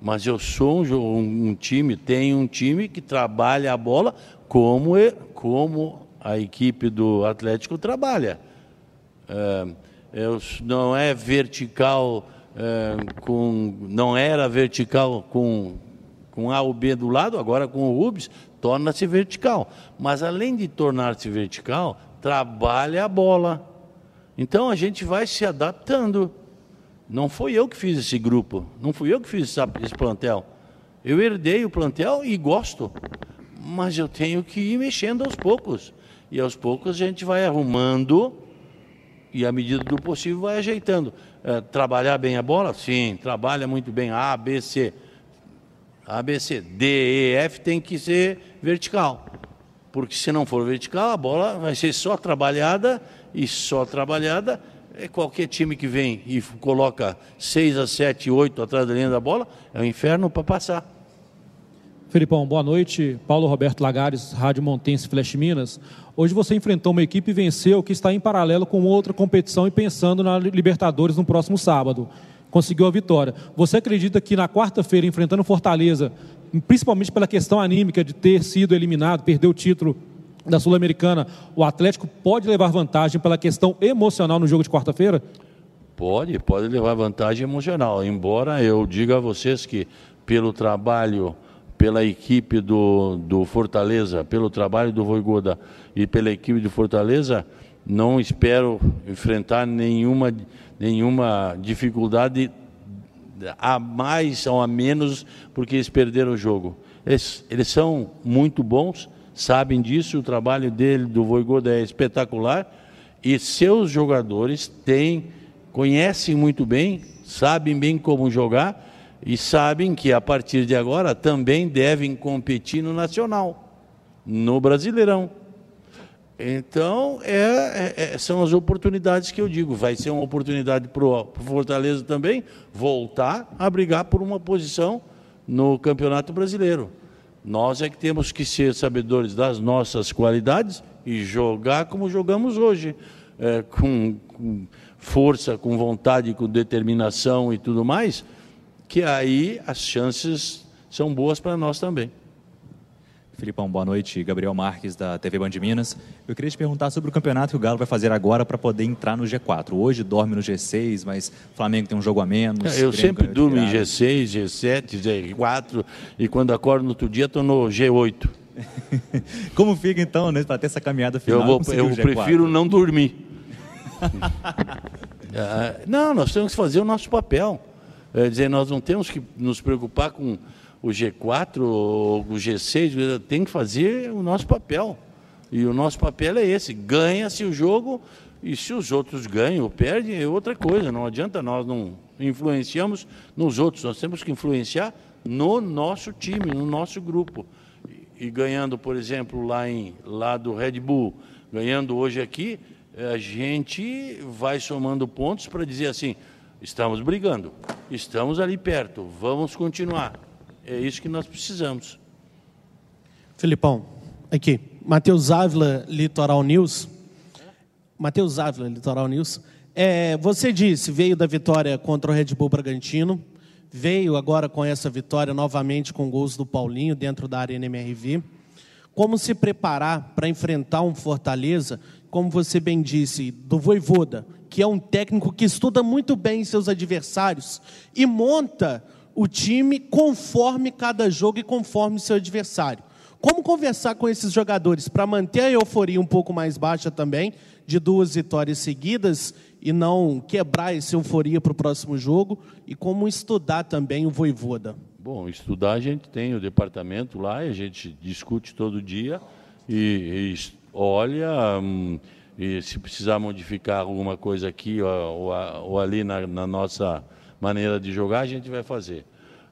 mas eu sou um, um, time, tenho um time que trabalha a bola como, como a equipe do Atlético trabalha. É, não é vertical é, com. Não era vertical com, com A ou B do lado, agora com o Rubens, torna-se vertical. Mas além de tornar-se vertical, trabalha a bola. Então a gente vai se adaptando. Não foi eu que fiz esse grupo, não fui eu que fiz esse plantel. Eu herdei o plantel e gosto, mas eu tenho que ir mexendo aos poucos. E aos poucos a gente vai arrumando e, à medida do possível, vai ajeitando. É, trabalhar bem a bola? Sim, trabalha muito bem. A, B, C. A, B, C. D, E, F tem que ser vertical. porque se não for vertical, a bola vai ser só trabalhada e só trabalhada. É qualquer time que vem e coloca 6 a 7, 8 atrás da linha da bola, é um inferno para passar. Felipão, boa noite. Paulo Roberto Lagares, Rádio Montense Flash Minas. Hoje você enfrentou uma equipe e venceu que está em paralelo com outra competição e pensando na Libertadores no próximo sábado. Conseguiu a vitória. Você acredita que na quarta-feira, enfrentando Fortaleza, principalmente pela questão anímica de ter sido eliminado, perder o título da Sul-Americana, o Atlético pode levar vantagem pela questão emocional no jogo de quarta-feira? Pode, pode levar vantagem emocional. Embora eu diga a vocês que pelo trabalho pela equipe do, do Fortaleza, pelo trabalho do Voigoda e pela equipe do Fortaleza, não espero enfrentar nenhuma, nenhuma dificuldade a mais ou a menos porque eles perderam o jogo. Eles, eles são muito bons, sabem disso, o trabalho dele, do Voigoda, é espetacular e seus jogadores têm, conhecem muito bem, sabem bem como jogar e sabem que a partir de agora também devem competir no nacional, no Brasileirão. Então, é, é, é são as oportunidades que eu digo. Vai ser uma oportunidade para o Fortaleza também voltar a brigar por uma posição no Campeonato Brasileiro. Nós é que temos que ser sabedores das nossas qualidades e jogar como jogamos hoje, é, com, com força, com vontade, com determinação e tudo mais que aí as chances são boas para nós também. Filipão, boa noite. Gabriel Marques, da TV Band Minas. Eu queria te perguntar sobre o campeonato que o Galo vai fazer agora para poder entrar no G4. Hoje dorme no G6, mas o Flamengo tem um jogo a menos. Eu sempre durmo em G6, G7, G4 e quando acordo no outro dia estou no G8. Como fica então, né, para ter essa caminhada final? Eu, vou, eu prefiro não dormir. Ah, não, nós temos que fazer o nosso papel. É, dizer, nós não temos que nos preocupar com o G4 ou o G6, tem que fazer o nosso papel. E o nosso papel é esse: ganha-se o jogo e se os outros ganham ou perdem, é outra coisa. Não adianta nós não influenciamos nos outros, nós temos que influenciar no nosso time, no nosso grupo. E, e ganhando, por exemplo, lá, em, lá do Red Bull, ganhando hoje aqui, a gente vai somando pontos para dizer assim: Estamos brigando, estamos ali perto, vamos continuar. É isso que nós precisamos. Filipão, aqui, Matheus Ávila, Litoral News. Matheus Ávila, Litoral News. É, você disse, veio da vitória contra o Red Bull Bragantino, veio agora com essa vitória novamente com gols do Paulinho dentro da Arena MRV. Como se preparar para enfrentar um Fortaleza, como você bem disse, do Voivoda, que é um técnico que estuda muito bem seus adversários e monta o time conforme cada jogo e conforme seu adversário. Como conversar com esses jogadores para manter a euforia um pouco mais baixa também, de duas vitórias seguidas, e não quebrar essa euforia para o próximo jogo, e como estudar também o Voivoda? Bom, estudar a gente tem o departamento lá, e a gente discute todo dia e, e olha. Hum, se precisar modificar alguma coisa aqui ou, ou, ou ali na, na, nossa maneira de jogar, a gente vai fazer.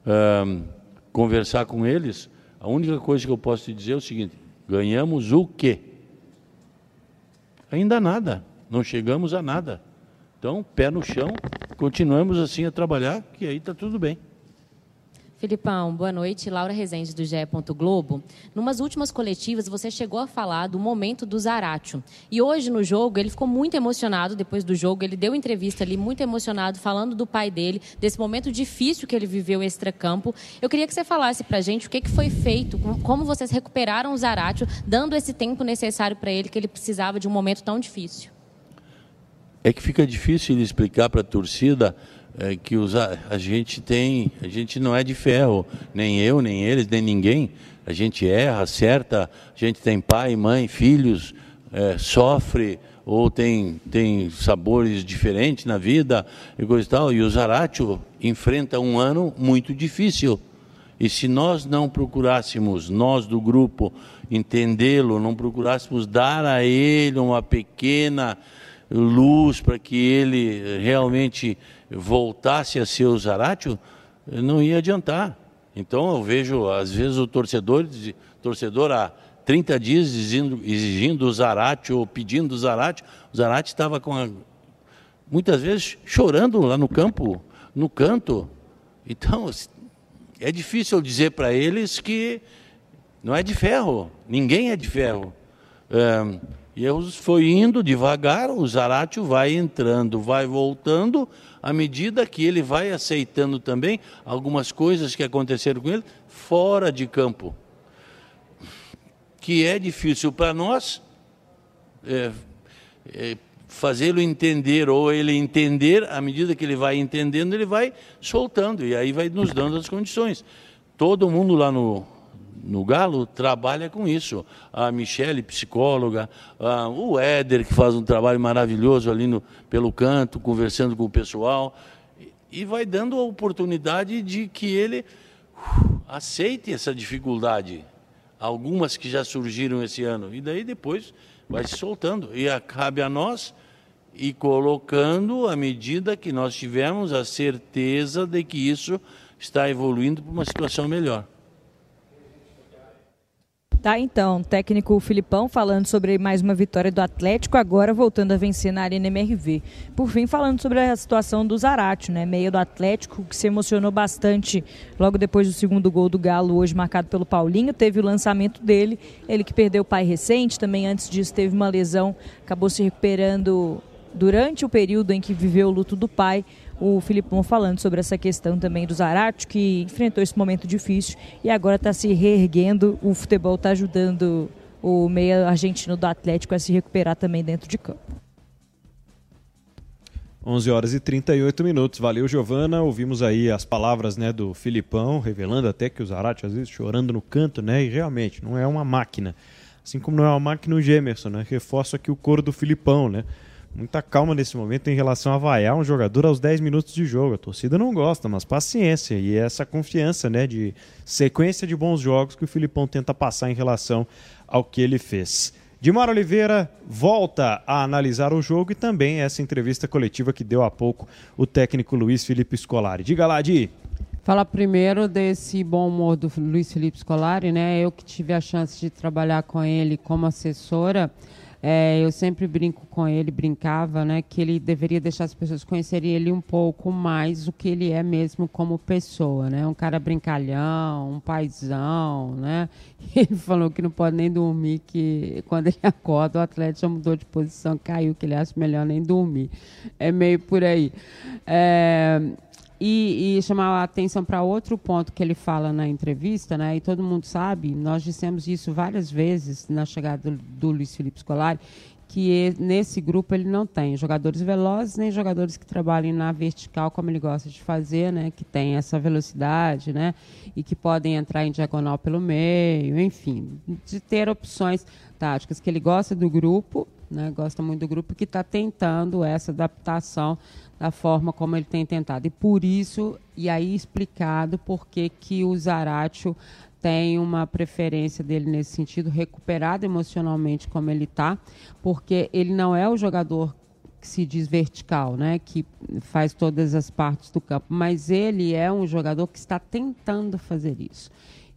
Um, conversar com eles, a única coisa que eu posso te dizer é o seguinte: ganhamos o quê? Ainda nada, não chegamos a nada. Então, pé no chão, continuamos assim a trabalhar, que aí está tudo bem. Filipão, boa noite. Laura Rezende, do GE. Globo. Numas últimas coletivas, você chegou a falar do momento do Zaratio. E hoje, no jogo, ele ficou muito emocionado depois do jogo. Ele deu entrevista ali, muito emocionado, falando do pai dele, desse momento difícil que ele viveu extra-campo. Eu queria que você falasse pra gente o que, que foi feito, como vocês recuperaram o Zaratio, dando esse tempo necessário para ele, que ele precisava de um momento tão difícil. É que fica difícil explicar para a torcida é, que os, a gente tem, a gente não é de ferro, nem eu, nem eles, nem ninguém. A gente erra, acerta, a gente tem pai, mãe, filhos, é, sofre ou tem, tem sabores diferentes na vida e coisa e tal. E o Zaratio enfrenta um ano muito difícil. E se nós não procurássemos, nós do grupo, entendê-lo, não procurássemos dar a ele uma pequena luz para que ele realmente voltasse a ser o Zaratio, não ia adiantar. Então eu vejo, às vezes, o torcedor, torcedor há 30 dias exigindo, exigindo o Zarate ou pedindo o Zarate. O Zarate estava com a, muitas vezes chorando lá no campo, no canto. Então, é difícil dizer para eles que não é de ferro, ninguém é de ferro. É, e eu foi indo devagar, o Zaratio vai entrando, vai voltando, à medida que ele vai aceitando também algumas coisas que aconteceram com ele fora de campo. Que é difícil para nós é, é, fazê-lo entender, ou ele entender, à medida que ele vai entendendo, ele vai soltando, e aí vai nos dando as condições. Todo mundo lá no, no Galo trabalha com isso. A Michele, psicóloga, a, o Éder, que faz um trabalho maravilhoso ali no, pelo canto, conversando com o pessoal, e, e vai dando a oportunidade de que ele uh, aceite essa dificuldade. Algumas que já surgiram esse ano. E daí depois vai se soltando. E cabe a nós ir colocando à medida que nós tivermos a certeza de que isso está evoluindo para uma situação melhor. Tá, então, técnico Filipão falando sobre mais uma vitória do Atlético, agora voltando a vencer na Arena MRV. Por fim, falando sobre a situação do Zarate, né, meio do Atlético, que se emocionou bastante logo depois do segundo gol do Galo, hoje marcado pelo Paulinho, teve o lançamento dele, ele que perdeu o pai recente, também antes disso teve uma lesão, acabou se recuperando durante o período em que viveu o luto do pai, o Filipão falando sobre essa questão também do Zarate, que enfrentou esse momento difícil e agora está se reerguendo. O futebol está ajudando o meio argentino do Atlético a se recuperar também dentro de campo. 11 horas e 38 minutos. Valeu, Giovana. Ouvimos aí as palavras né, do Filipão, revelando até que o Zarate, às vezes, chorando no canto, né? E realmente, não é uma máquina. Assim como não é uma máquina o Gemerson, né? Reforço aqui o coro do Filipão, né? Muita calma nesse momento em relação a vaiar um jogador aos 10 minutos de jogo. A torcida não gosta, mas paciência e essa confiança né, de sequência de bons jogos que o Filipão tenta passar em relação ao que ele fez. Dimar Oliveira volta a analisar o jogo e também essa entrevista coletiva que deu há pouco o técnico Luiz Felipe Scolari. Diga lá, Di. Fala primeiro desse bom humor do Luiz Felipe Scolari, né? Eu que tive a chance de trabalhar com ele como assessora. É, eu sempre brinco com ele, brincava, né, que ele deveria deixar as pessoas conhecerem ele um pouco mais o que ele é mesmo como pessoa, né? Um cara brincalhão, um paizão, né? Ele falou que não pode nem dormir, que quando ele acorda o atleta já mudou de posição, caiu, que ele acha melhor nem dormir. É meio por aí. É, e, e, chamar a atenção para outro ponto que ele fala na entrevista, né? E todo mundo sabe, nós dissemos isso várias vezes na chegada do, do Luiz Felipe Scolari, que nesse grupo ele não tem jogadores velozes nem jogadores que trabalhem na vertical como ele gosta de fazer, né? Que tem essa velocidade, né? E que podem entrar em diagonal pelo meio, enfim, de ter opções táticas que ele gosta do grupo, né? Gosta muito do grupo que está tentando essa adaptação da forma como ele tem tentado. E por isso, e aí explicado por que o Zaratio tem uma preferência dele nesse sentido, recuperado emocionalmente como ele está, porque ele não é o jogador que se diz vertical, né, que faz todas as partes do campo, mas ele é um jogador que está tentando fazer isso.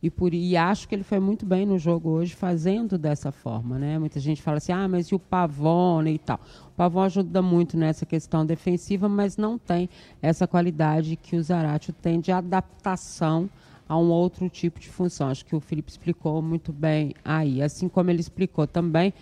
E, por, e acho que ele foi muito bem no jogo hoje fazendo dessa forma. Né? Muita gente fala assim, ah, mas e o Pavone e tal. O Pavone ajuda muito nessa questão defensiva, mas não tem essa qualidade que o Zaratio tem de adaptação a um outro tipo de função. Acho que o Felipe explicou muito bem aí. Assim como ele explicou também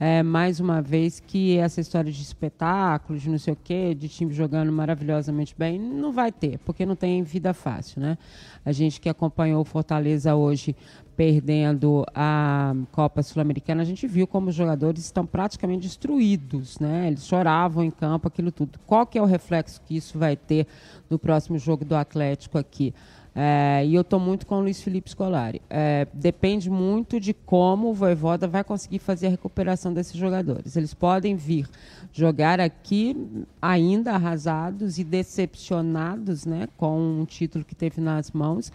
é, mais uma vez que essa história de espetáculos, de não sei o quê, de time jogando maravilhosamente bem, não vai ter, porque não tem vida fácil, né? A gente que acompanhou o Fortaleza hoje perdendo a Copa Sul-Americana, a gente viu como os jogadores estão praticamente destruídos, né? Eles choravam em campo, aquilo tudo. Qual que é o reflexo que isso vai ter no próximo jogo do Atlético aqui? É, e eu estou muito com o Luiz Felipe Scolari. É, depende muito de como o Voivoda vai conseguir fazer a recuperação desses jogadores. Eles podem vir jogar aqui ainda arrasados e decepcionados né, com um título que teve nas mãos,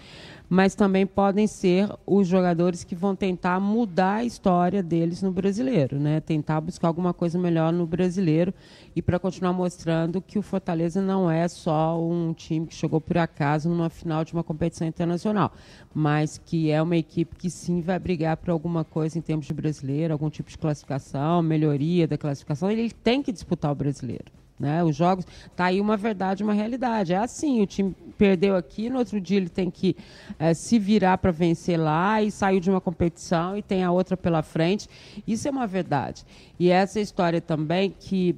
mas também podem ser os jogadores que vão tentar mudar a história deles no brasileiro, né? Tentar buscar alguma coisa melhor no brasileiro e para continuar mostrando que o Fortaleza não é só um time que chegou por acaso numa final de uma competição internacional, mas que é uma equipe que sim vai brigar por alguma coisa em termos de brasileiro, algum tipo de classificação, melhoria da classificação. Ele tem que disputar o brasileiro. Né? Os jogos, tá aí uma verdade, uma realidade. É assim, o time perdeu aqui, no outro dia ele tem que é, se virar para vencer lá e saiu de uma competição e tem a outra pela frente. Isso é uma verdade. E essa história também que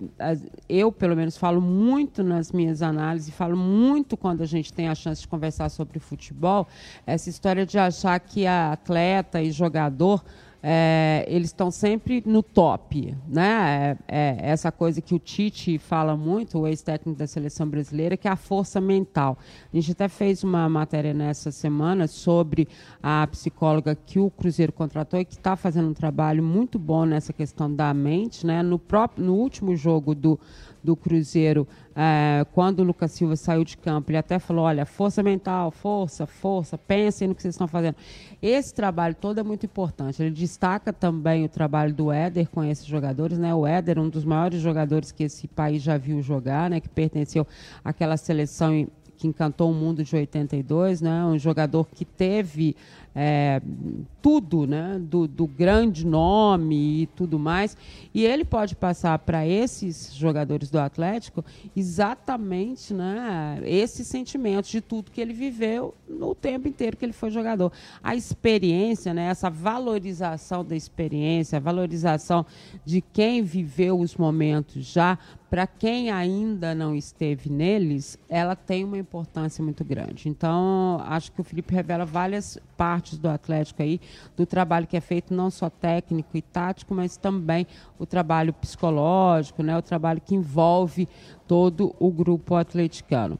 eu, pelo menos, falo muito nas minhas análises, falo muito quando a gente tem a chance de conversar sobre futebol, essa história de achar que a atleta e jogador é, eles estão sempre no top, né? É, é, essa coisa que o Tite fala muito, o ex-técnico da seleção brasileira, que é a força mental. A gente até fez uma matéria nessa semana sobre a psicóloga que o Cruzeiro contratou e que está fazendo um trabalho muito bom nessa questão da mente, né? No próprio, no último jogo do do Cruzeiro, é, quando o Lucas Silva saiu de campo, ele até falou: olha, força mental, força, força, pensem no que vocês estão fazendo. Esse trabalho todo é muito importante. Ele destaca também o trabalho do Éder com esses jogadores, né? O Éder, um dos maiores jogadores que esse país já viu jogar, né? Que pertenceu àquela seleção que encantou o mundo de 82, né? Um jogador que teve é, tudo, né, do, do, grande nome e tudo mais. E ele pode passar para esses jogadores do Atlético exatamente né, esses sentimentos de tudo que ele viveu no tempo inteiro que ele foi jogador. A experiência, né, essa valorização da experiência, a valorização de quem viveu os momentos já para quem ainda não esteve neles, ela tem uma importância muito grande. Então, acho que o Felipe revela várias partes do Atlético aí, do trabalho que é feito não só técnico e tático, mas também o trabalho psicológico, né, o trabalho que envolve todo o grupo atleticano.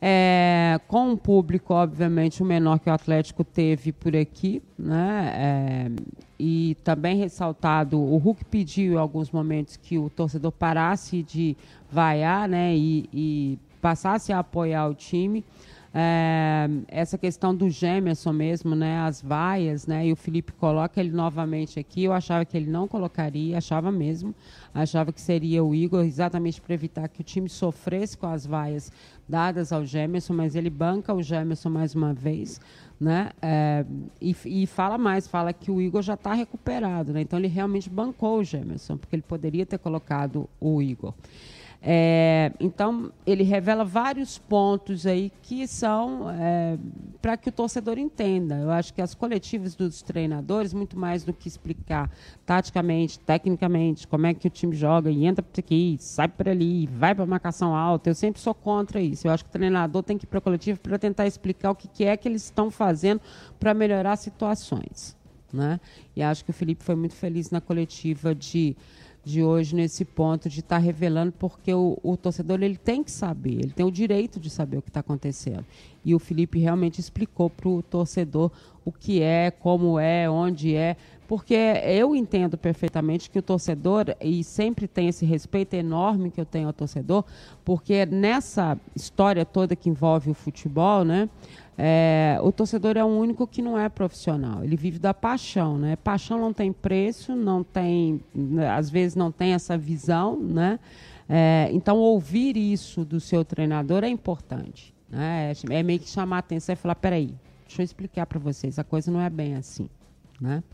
É, com um público, obviamente, o menor que o Atlético teve por aqui, né? É, e também ressaltado, o Hulk pediu em alguns momentos que o torcedor parasse de vaiar né? e, e passasse a apoiar o time. É, essa questão do Gemerson mesmo, né, as vaias, né, e o Felipe coloca ele novamente aqui. Eu achava que ele não colocaria, achava mesmo, achava que seria o Igor, exatamente para evitar que o time sofresse com as vaias dadas ao Gemerson, mas ele banca o Gemerson mais uma vez, né, é, e, e, fala mais, fala que o Igor já está recuperado, né, então ele realmente bancou o Gemerson, porque ele poderia ter colocado o Igor. É, então, ele revela vários pontos aí que são é, para que o torcedor entenda. Eu acho que as coletivas dos treinadores, muito mais do que explicar taticamente, tecnicamente, como é que o time joga e entra por aqui, sai por ali, vai para marcação alta, eu sempre sou contra isso. Eu acho que o treinador tem que ir para a coletiva para tentar explicar o que, que é que eles estão fazendo para melhorar situações. Né? E acho que o Felipe foi muito feliz na coletiva de de hoje nesse ponto de estar tá revelando, porque o, o, torcedor ele tem que saber, ele tem o direito de saber o que está acontecendo. E o Felipe realmente explicou para o torcedor o que é, como é, onde é, porque eu entendo perfeitamente que o torcedor, e sempre tem esse respeito enorme que eu tenho ao torcedor, porque nessa história toda que envolve o futebol, né? É, o torcedor é o único que não é profissional. Ele vive da paixão, né? Paixão não tem preço, não tem, às vezes não tem essa visão, né? É, então ouvir isso do seu treinador é importante, né? É, meio que chamar a atenção e falar, peraí, deixa eu explicar para vocês, a coisa não é bem assim, né?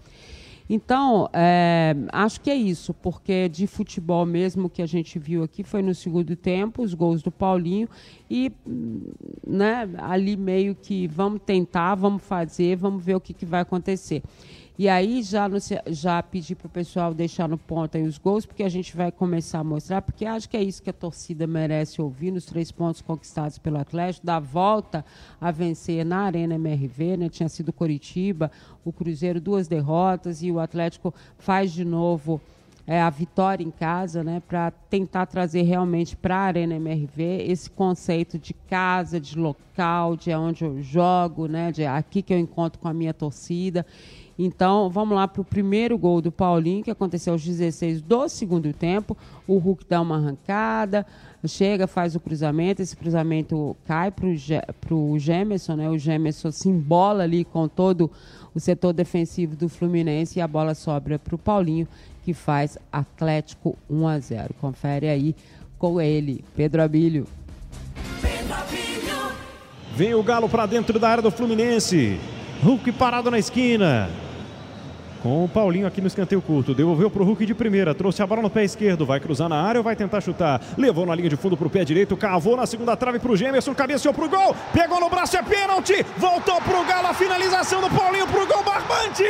Então, é, acho que é isso, porque de futebol mesmo que a gente viu aqui foi no segundo tempo, os gols do Paulinho, e né, ali meio que vamos tentar, vamos fazer, vamos ver o que, que vai acontecer. E aí já, no, já pedi para o pessoal deixar no ponto aí os gols, porque a gente vai começar a mostrar, porque acho que é isso que a torcida merece ouvir nos três pontos conquistados pelo Atlético, da volta a vencer na Arena MRV, né? Tinha sido Coritiba, o Cruzeiro duas derrotas e o Atlético faz de novo é, a vitória em casa, né, para tentar trazer realmente para a Arena MRV esse conceito de casa, de local, de onde eu jogo, né, de aqui que eu encontro com a minha torcida. Então, vamos lá para o primeiro gol do Paulinho, que aconteceu aos 16 do segundo tempo. O Hulk dá uma arrancada, chega, faz o cruzamento, esse cruzamento cai para o Gemerson, né? O Gemerson se embola ali com todo o setor defensivo do Fluminense e a bola sobra para o Paulinho, que faz Atlético 1 a 0. Confere aí com ele, Pedro Abílio. Vem o Galo para dentro da área do Fluminense. Hulk parado na esquina. Com o Paulinho aqui no escanteio curto. Devolveu para o Hulk de primeira. Trouxe a bola no pé esquerdo. Vai cruzar na área ou vai tentar chutar? Levou na linha de fundo para o pé direito. Cavou na segunda trave para o Gemerson. Cabeceou para o gol. Pegou no braço. É pênalti. Voltou para o Galo. A finalização do Paulinho para o gol. Barbante.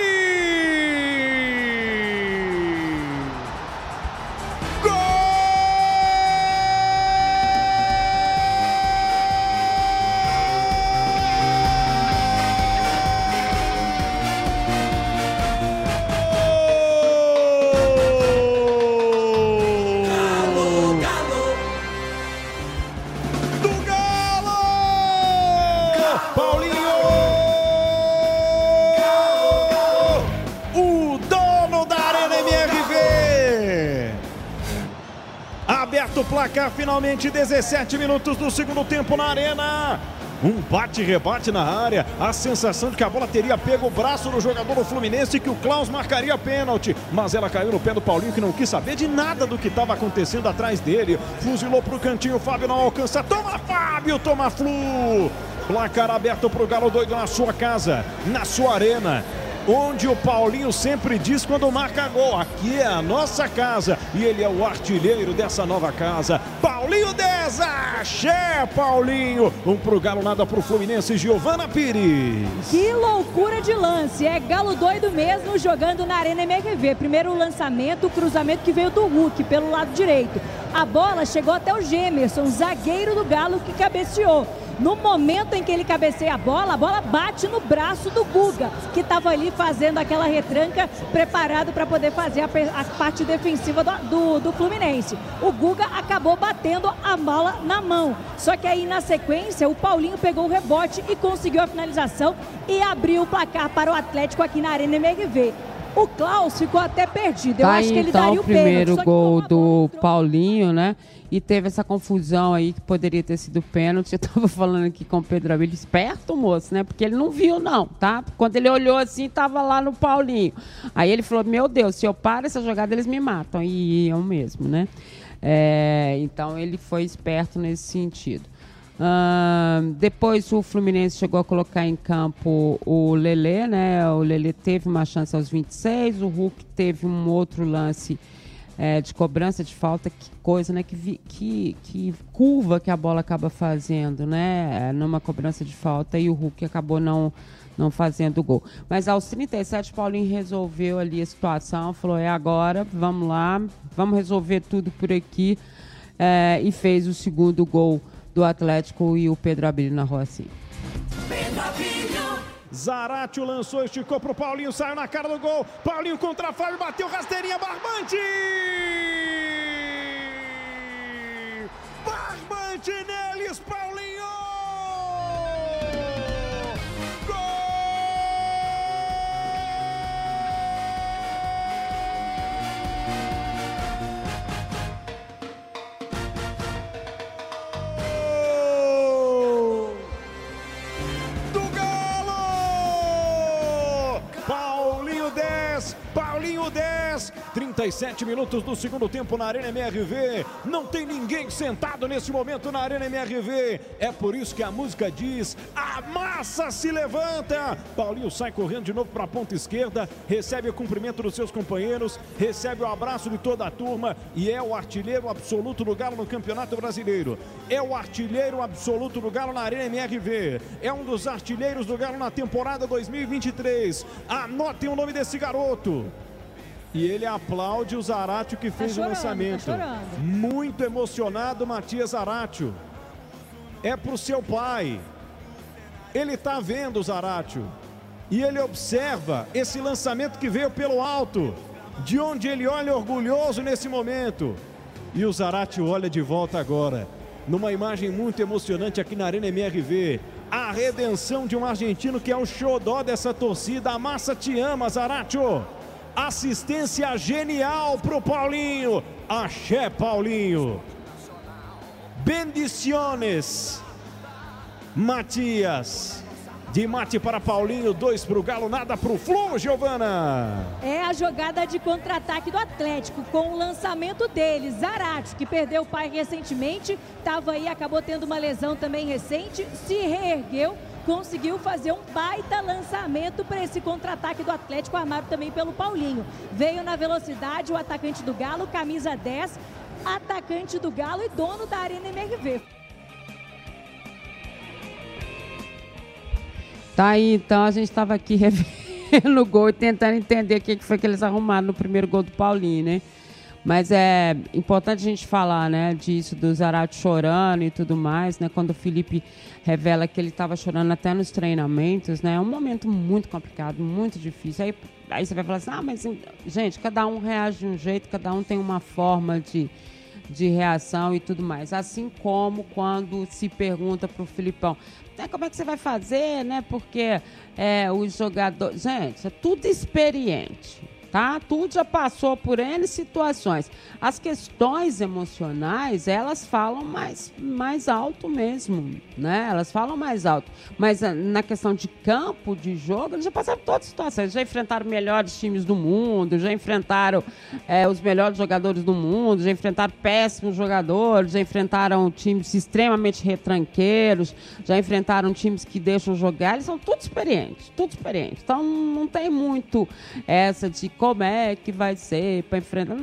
Placar, finalmente 17 minutos do segundo tempo na arena. Um bate-rebate na área. A sensação de que a bola teria pego o braço do jogador do Fluminense e que o Klaus marcaria pênalti. Mas ela caiu no pé do Paulinho, que não quis saber de nada do que estava acontecendo atrás dele. Fuzilou para o cantinho. Fábio não alcança. Toma, Fábio! Toma, Flu! Placar aberto para o Galo Doido na sua casa, na sua arena onde o Paulinho sempre diz quando marca gol. Aqui é a nossa casa e ele é o artilheiro dessa nova casa. Paulinho Deza, axé Paulinho. Um pro Galo, nada pro Fluminense, Giovana Pires. Que loucura de lance, é Galo doido mesmo jogando na Arena MRV. Primeiro lançamento, cruzamento que veio do Hulk pelo lado direito. A bola chegou até o Gemerson, zagueiro do Galo que cabeceou. No momento em que ele cabeceia a bola, a bola bate no braço do Guga, que estava ali fazendo aquela retranca, preparado para poder fazer a, a, parte defensiva do, do, do Fluminense. O Guga acabou batendo a bola na mão. Só que aí na sequência, o Paulinho pegou o rebote e conseguiu a finalização e abriu o placar para o Atlético aqui na Arena MRV. O Klaus ficou até perdido. Eu tá acho que ele então, daria o primeiro pênalti, gol do Paulinho, né? E teve essa confusão aí que poderia ter sido pênalti. Eu tava falando aqui com o Pedro Abelho, esperto moço, né? Porque ele não viu, não, tá? Quando ele olhou assim, tava lá no Paulinho. Aí ele falou: Meu Deus, se eu paro essa jogada, eles me matam. E iam mesmo, né? É, então ele foi esperto nesse sentido. Uh, depois o Fluminense chegou a colocar em campo o Lelê, né? O Lelê teve uma chance aos 26, o Hulk teve um outro lance é, de cobrança de falta, que coisa, né? Que, que, que curva que a bola acaba fazendo, né? É, numa cobrança de falta e o Hulk acabou não, não fazendo gol. Mas aos 37, Paulinho resolveu ali a situação, falou: é agora, vamos lá, vamos resolver tudo por aqui. É, e fez o segundo gol do Atlético e o Pedro Abílio na rua assim. Zaratio lançou, esticou pro Paulinho, saiu na cara do gol. Paulinho contra Fábio, bateu rasteirinha, barbante! Barbante neles! Paulinho 10, 37 minutos do segundo tempo na Arena MRV. Não tem ninguém sentado nesse momento na Arena MRV. É por isso que a música diz: a massa se levanta. Paulinho sai correndo de novo para a ponta esquerda, recebe o cumprimento dos seus companheiros, recebe o abraço de toda a turma e é o artilheiro absoluto do Galo no Campeonato Brasileiro. É o artilheiro absoluto do Galo na Arena MRV. É um dos artilheiros do Galo na temporada 2023. Anotem o nome desse garoto. E ele aplaude o Zaratio que fez tá chorando, o lançamento. Tá Muito emocionado, Matias Zaratio. É pro seu pai. Ele tá vendo o Zaratio. E ele observa esse lançamento que veio pelo alto. De onde ele olha orgulhoso nesse momento. E o Zaratio olha de volta agora. Numa imagem muito emocionante aqui na Arena MRV a redenção de um argentino que é o xodó dessa torcida. A massa te ama, Zaratio. Assistência genial pro Paulinho. Axé, Paulinho. Bendiciones. Matias. De mate para Paulinho, dois para o Galo, nada para o Flu, Giovana. É a jogada de contra-ataque do Atlético, com o lançamento dele, Zarate, que perdeu o pai recentemente, estava aí, acabou tendo uma lesão também recente, se reergueu, conseguiu fazer um baita lançamento para esse contra-ataque do Atlético, armado também pelo Paulinho. Veio na velocidade o atacante do Galo, camisa 10, atacante do Galo e dono da Arena MRV. Tá aí, então a gente estava aqui revendo o gol e tentando entender o que foi que eles arrumaram no primeiro gol do Paulinho, né? Mas é importante a gente falar, né, disso, do Zarate chorando e tudo mais, né? Quando o Felipe revela que ele estava chorando até nos treinamentos, né? É um momento muito complicado, muito difícil. Aí, aí você vai falar assim, ah, mas gente, cada um reage de um jeito, cada um tem uma forma de, de reação e tudo mais. Assim como quando se pergunta para o Filipão, né, como é que você vai fazer, né? Porque é, os jogadores. Gente, é tudo experiente tá? Tudo já passou por N situações. As questões emocionais, elas falam mais, mais alto mesmo, né? Elas falam mais alto. Mas ah, na questão de campo, de jogo, eles já passaram por todas as situações. Já enfrentaram melhores times do mundo, já enfrentaram é, os melhores jogadores do mundo, já enfrentaram péssimos jogadores, já enfrentaram times extremamente retranqueiros, já enfrentaram times que deixam jogar. Eles são tudo experientes, tudo experientes. Então não tem muito essa de como é que vai ser para enfrentar.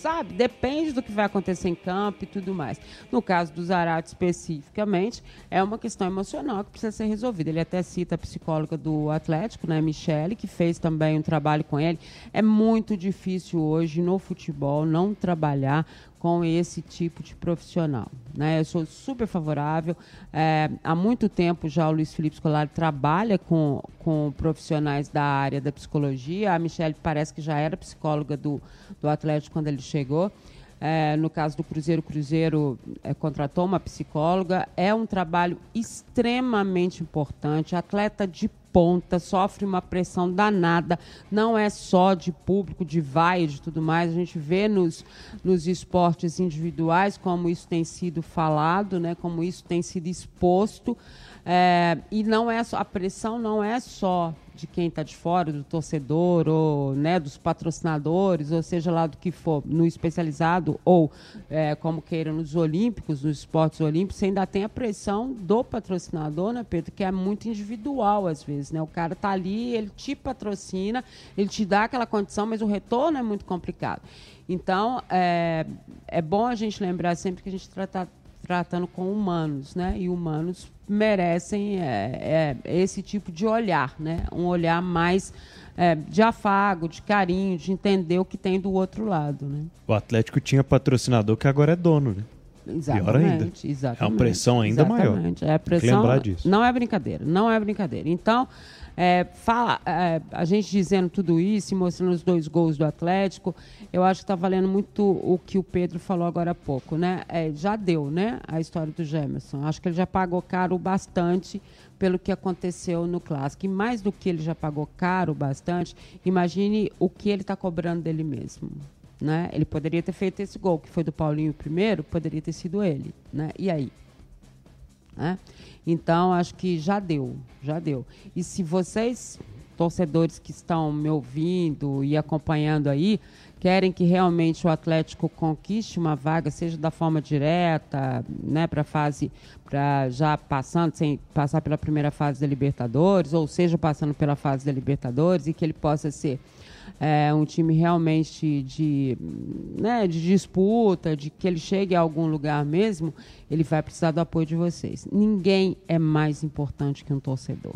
Sabe? Depende do que vai acontecer em campo e tudo mais. No caso do Zarate especificamente, é uma questão emocional que precisa ser resolvida. Ele até cita a psicóloga do Atlético, né, Michele, que fez também um trabalho com ele. É muito difícil hoje no futebol não trabalhar com esse tipo de profissional. Né? Eu sou super favorável. É, há muito tempo já o Luiz Felipe Scolari trabalha com, com profissionais da área da psicologia. A Michelle parece que já era psicóloga do, do Atlético quando ele chegou. É, no caso do Cruzeiro, o Cruzeiro é, contratou uma psicóloga. É um trabalho extremamente importante. Atleta de ponta, sofre uma pressão danada, não é só de público, de vai, de tudo mais. A gente vê nos, nos esportes individuais como isso tem sido falado, né, como isso tem sido exposto. É, e não é só, a pressão não é só de quem está de fora, do torcedor, ou né, dos patrocinadores, ou seja lá do que for, no especializado, ou é, como queiram, nos olímpicos, nos esportes olímpicos, você ainda tem a pressão do patrocinador, né, Pedro, que é muito individual às vezes. Né? O cara está ali, ele te patrocina, ele te dá aquela condição, mas o retorno é muito complicado. Então, é, é bom a gente lembrar sempre que a gente está tratando com humanos, né? E humanos merecem é, é, esse tipo de olhar, né? Um olhar mais é, de afago, de carinho, de entender o que tem do outro lado, né? O Atlético tinha patrocinador que agora é dono, né? Exatamente, Pior ainda. Exatamente, é uma pressão ainda exatamente. maior. É pressão, lembrar disso. Não é brincadeira, não é brincadeira. Então, é, fala, é, a gente dizendo tudo isso, mostrando os dois gols do Atlético, eu acho que está valendo muito o que o Pedro falou agora há pouco, né? É, já deu, né? A história do Gemerson. Acho que ele já pagou caro bastante pelo que aconteceu no clássico. E mais do que ele já pagou caro bastante, imagine o que ele está cobrando dele mesmo. Né? Ele poderia ter feito esse gol, que foi do Paulinho primeiro, poderia ter sido ele. Né? E aí? Né? Então, acho que já deu, já deu. E se vocês, torcedores que estão me ouvindo e acompanhando aí, querem que realmente o Atlético conquiste uma vaga, seja da forma direta, né, para fase, para já passando, sem passar pela primeira fase da Libertadores, ou seja, passando pela fase da Libertadores, e que ele possa ser é, um time realmente de, né, de disputa, de que ele chegue a algum lugar mesmo, ele vai precisar do apoio de vocês. Ninguém é mais importante que um torcedor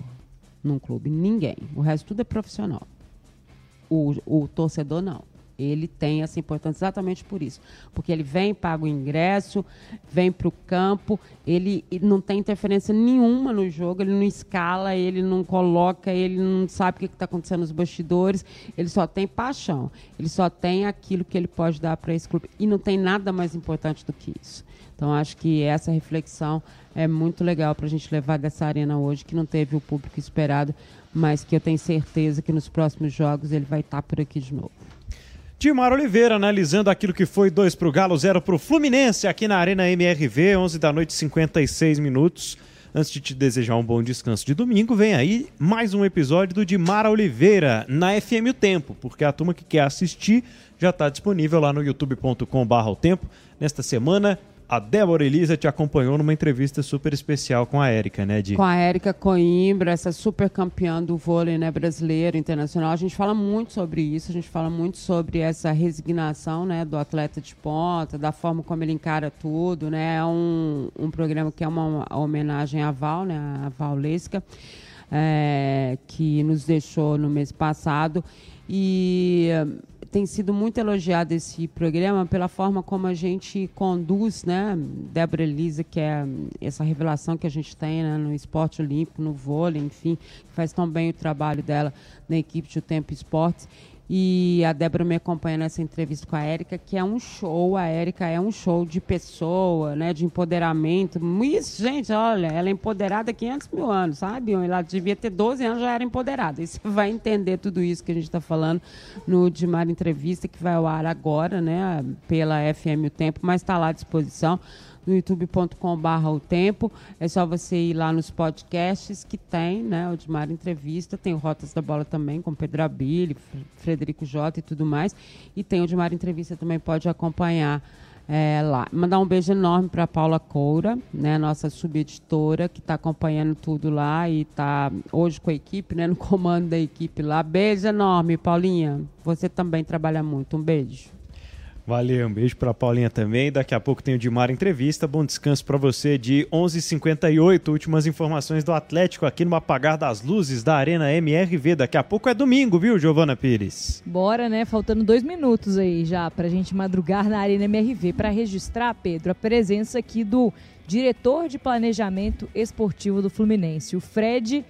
num clube. Ninguém. O resto tudo é profissional. O, o torcedor não. Ele tem essa importância exatamente por isso. Porque ele vem, paga o ingresso, vem para o campo, ele não tem interferência nenhuma no jogo, ele não escala, ele não coloca, ele não sabe o que está acontecendo nos bastidores, ele só tem paixão, ele só tem aquilo que ele pode dar para esse clube. E não tem nada mais importante do que isso. Então, acho que essa reflexão é muito legal para a gente levar dessa arena hoje, que não teve o público esperado, mas que eu tenho certeza que nos próximos jogos ele vai estar por aqui de novo. Timar Oliveira analisando aquilo que foi 2 para o Galo, 0 para o Fluminense aqui na Arena MRV, 11 da noite, 56 minutos. Antes de te desejar um bom descanso de domingo, vem aí mais um episódio do Dimara Oliveira na FM O Tempo, porque a turma que quer assistir já está disponível lá no youtube.com.br o tempo. Nesta semana, a Débora Elisa te acompanhou numa entrevista super especial com a Érica, né, Di? Com a Érica Coimbra, essa super campeã do vôlei né, brasileiro, internacional. A gente fala muito sobre isso, a gente fala muito sobre essa resignação né, do atleta de ponta, da forma como ele encara tudo. Né? É um, um programa que é uma homenagem à Val, né, a Val Lesca, é, que nos deixou no mês passado. E tem sido muito elogiado esse programa pela forma como a gente conduz, né? Débora Elisa, que é essa revelação que a gente tem né? no esporte olímpico, no vôlei, enfim, faz tão bem o trabalho dela na equipe de O Tempo Esportes. E a Débora me acompanha nessa entrevista com a Érica, que é um show. A Érica é um show de pessoa, né, de empoderamento. Isso, gente, olha, ela é empoderada há 500 mil anos, sabe? Ela devia ter 12 anos, já era empoderada. E você vai entender tudo isso que a gente está falando no Dimar Entrevista, que vai ao ar agora, né, pela FM O Tempo, mas está lá à disposição no youtube.com.br o tempo. É só você ir lá nos podcasts que tem, né? O Dimar Entrevista, tem o Rotas da Bola também, com Pedro Abili, Frederico Jota e tudo mais. E tem o Dimar Entrevista também, pode acompanhar. É, lá. Mandar um beijo enorme para Paula Coura, né, nossa subeditora, que está acompanhando tudo lá e está hoje com a equipe, né, no comando da equipe lá. Beijo enorme, Paulinha. Você também trabalha muito. Um beijo. Valeu, um beijo para Paulinha também. Daqui a pouco tem o Dimar Entrevista. Bom descanso para você de 11h58. Últimas informações do Atlético aqui no Apagar das Luzes da Arena MRV. Daqui a pouco é domingo, viu, Giovana Pires? Bora, né? Faltando dois minutos aí já para a gente madrugar na Arena MRV para registrar, Pedro, a presença aqui do diretor de planejamento esportivo do Fluminense, o Fred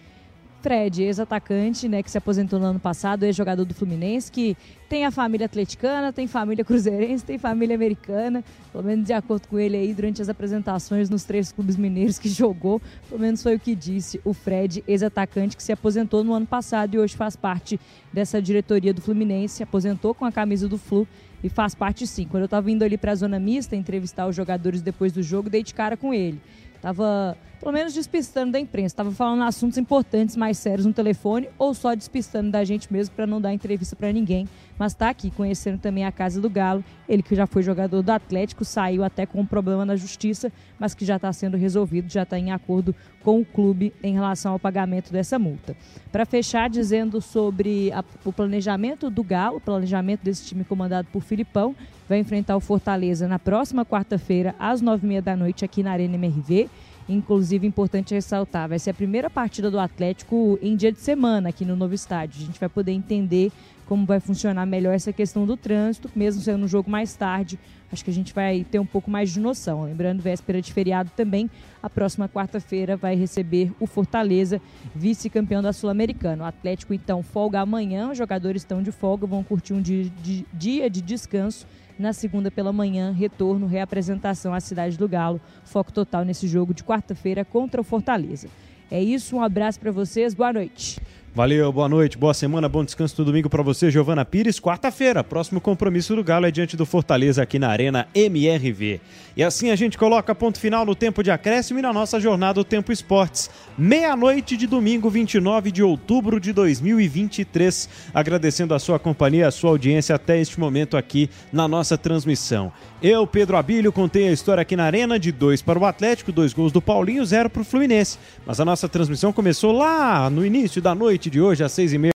Fred, ex-atacante, né, que se aposentou no ano passado, ex-jogador do Fluminense, que tem a família atleticana, tem família cruzeirense, tem família americana, pelo menos de acordo com ele aí, durante as apresentações nos três clubes mineiros que jogou, pelo menos foi o que disse o Fred, ex-atacante, que se aposentou no ano passado e hoje faz parte dessa diretoria do Fluminense, se aposentou com a camisa do Flu e faz parte sim. Quando eu estava indo ali para a zona mista entrevistar os jogadores depois do jogo, dei de cara com ele. Tava pelo menos despistando da imprensa. Estava falando assuntos importantes, mais sérios no telefone, ou só despistando da gente mesmo para não dar entrevista para ninguém. Mas está aqui conhecendo também a casa do Galo. Ele que já foi jogador do Atlético, saiu até com um problema na justiça, mas que já está sendo resolvido, já está em acordo com o clube em relação ao pagamento dessa multa. Para fechar, dizendo sobre a, o planejamento do Galo, o planejamento desse time comandado por Filipão, vai enfrentar o Fortaleza na próxima quarta-feira, às nove e meia da noite, aqui na Arena MRV. Inclusive, importante ressaltar, vai ser a primeira partida do Atlético em dia de semana aqui no novo estádio. A gente vai poder entender como vai funcionar melhor essa questão do trânsito, mesmo sendo um jogo mais tarde. Acho que a gente vai ter um pouco mais de noção. Lembrando, véspera de feriado também, a próxima quarta-feira vai receber o Fortaleza, vice-campeão da Sul-Americana. O Atlético, então, folga amanhã, os jogadores estão de folga, vão curtir um dia de, dia de descanso na segunda pela manhã, retorno, reapresentação à cidade do Galo. Foco total nesse jogo de quarta-feira contra o Fortaleza. É isso, um abraço para vocês, boa noite. Valeu, boa noite, boa semana, bom descanso no domingo para você, Giovana Pires. Quarta-feira, próximo compromisso do Galo é diante do Fortaleza aqui na Arena MRV. E assim a gente coloca ponto final no tempo de acréscimo e na nossa jornada o Tempo Esportes. Meia-noite de domingo, 29 de outubro de 2023. Agradecendo a sua companhia, a sua audiência até este momento aqui na nossa transmissão. Eu, Pedro Abílio, contei a história aqui na Arena de dois para o Atlético, dois gols do Paulinho, zero para o Fluminense. Mas a nossa transmissão começou lá no início da noite de hoje, às seis e meia.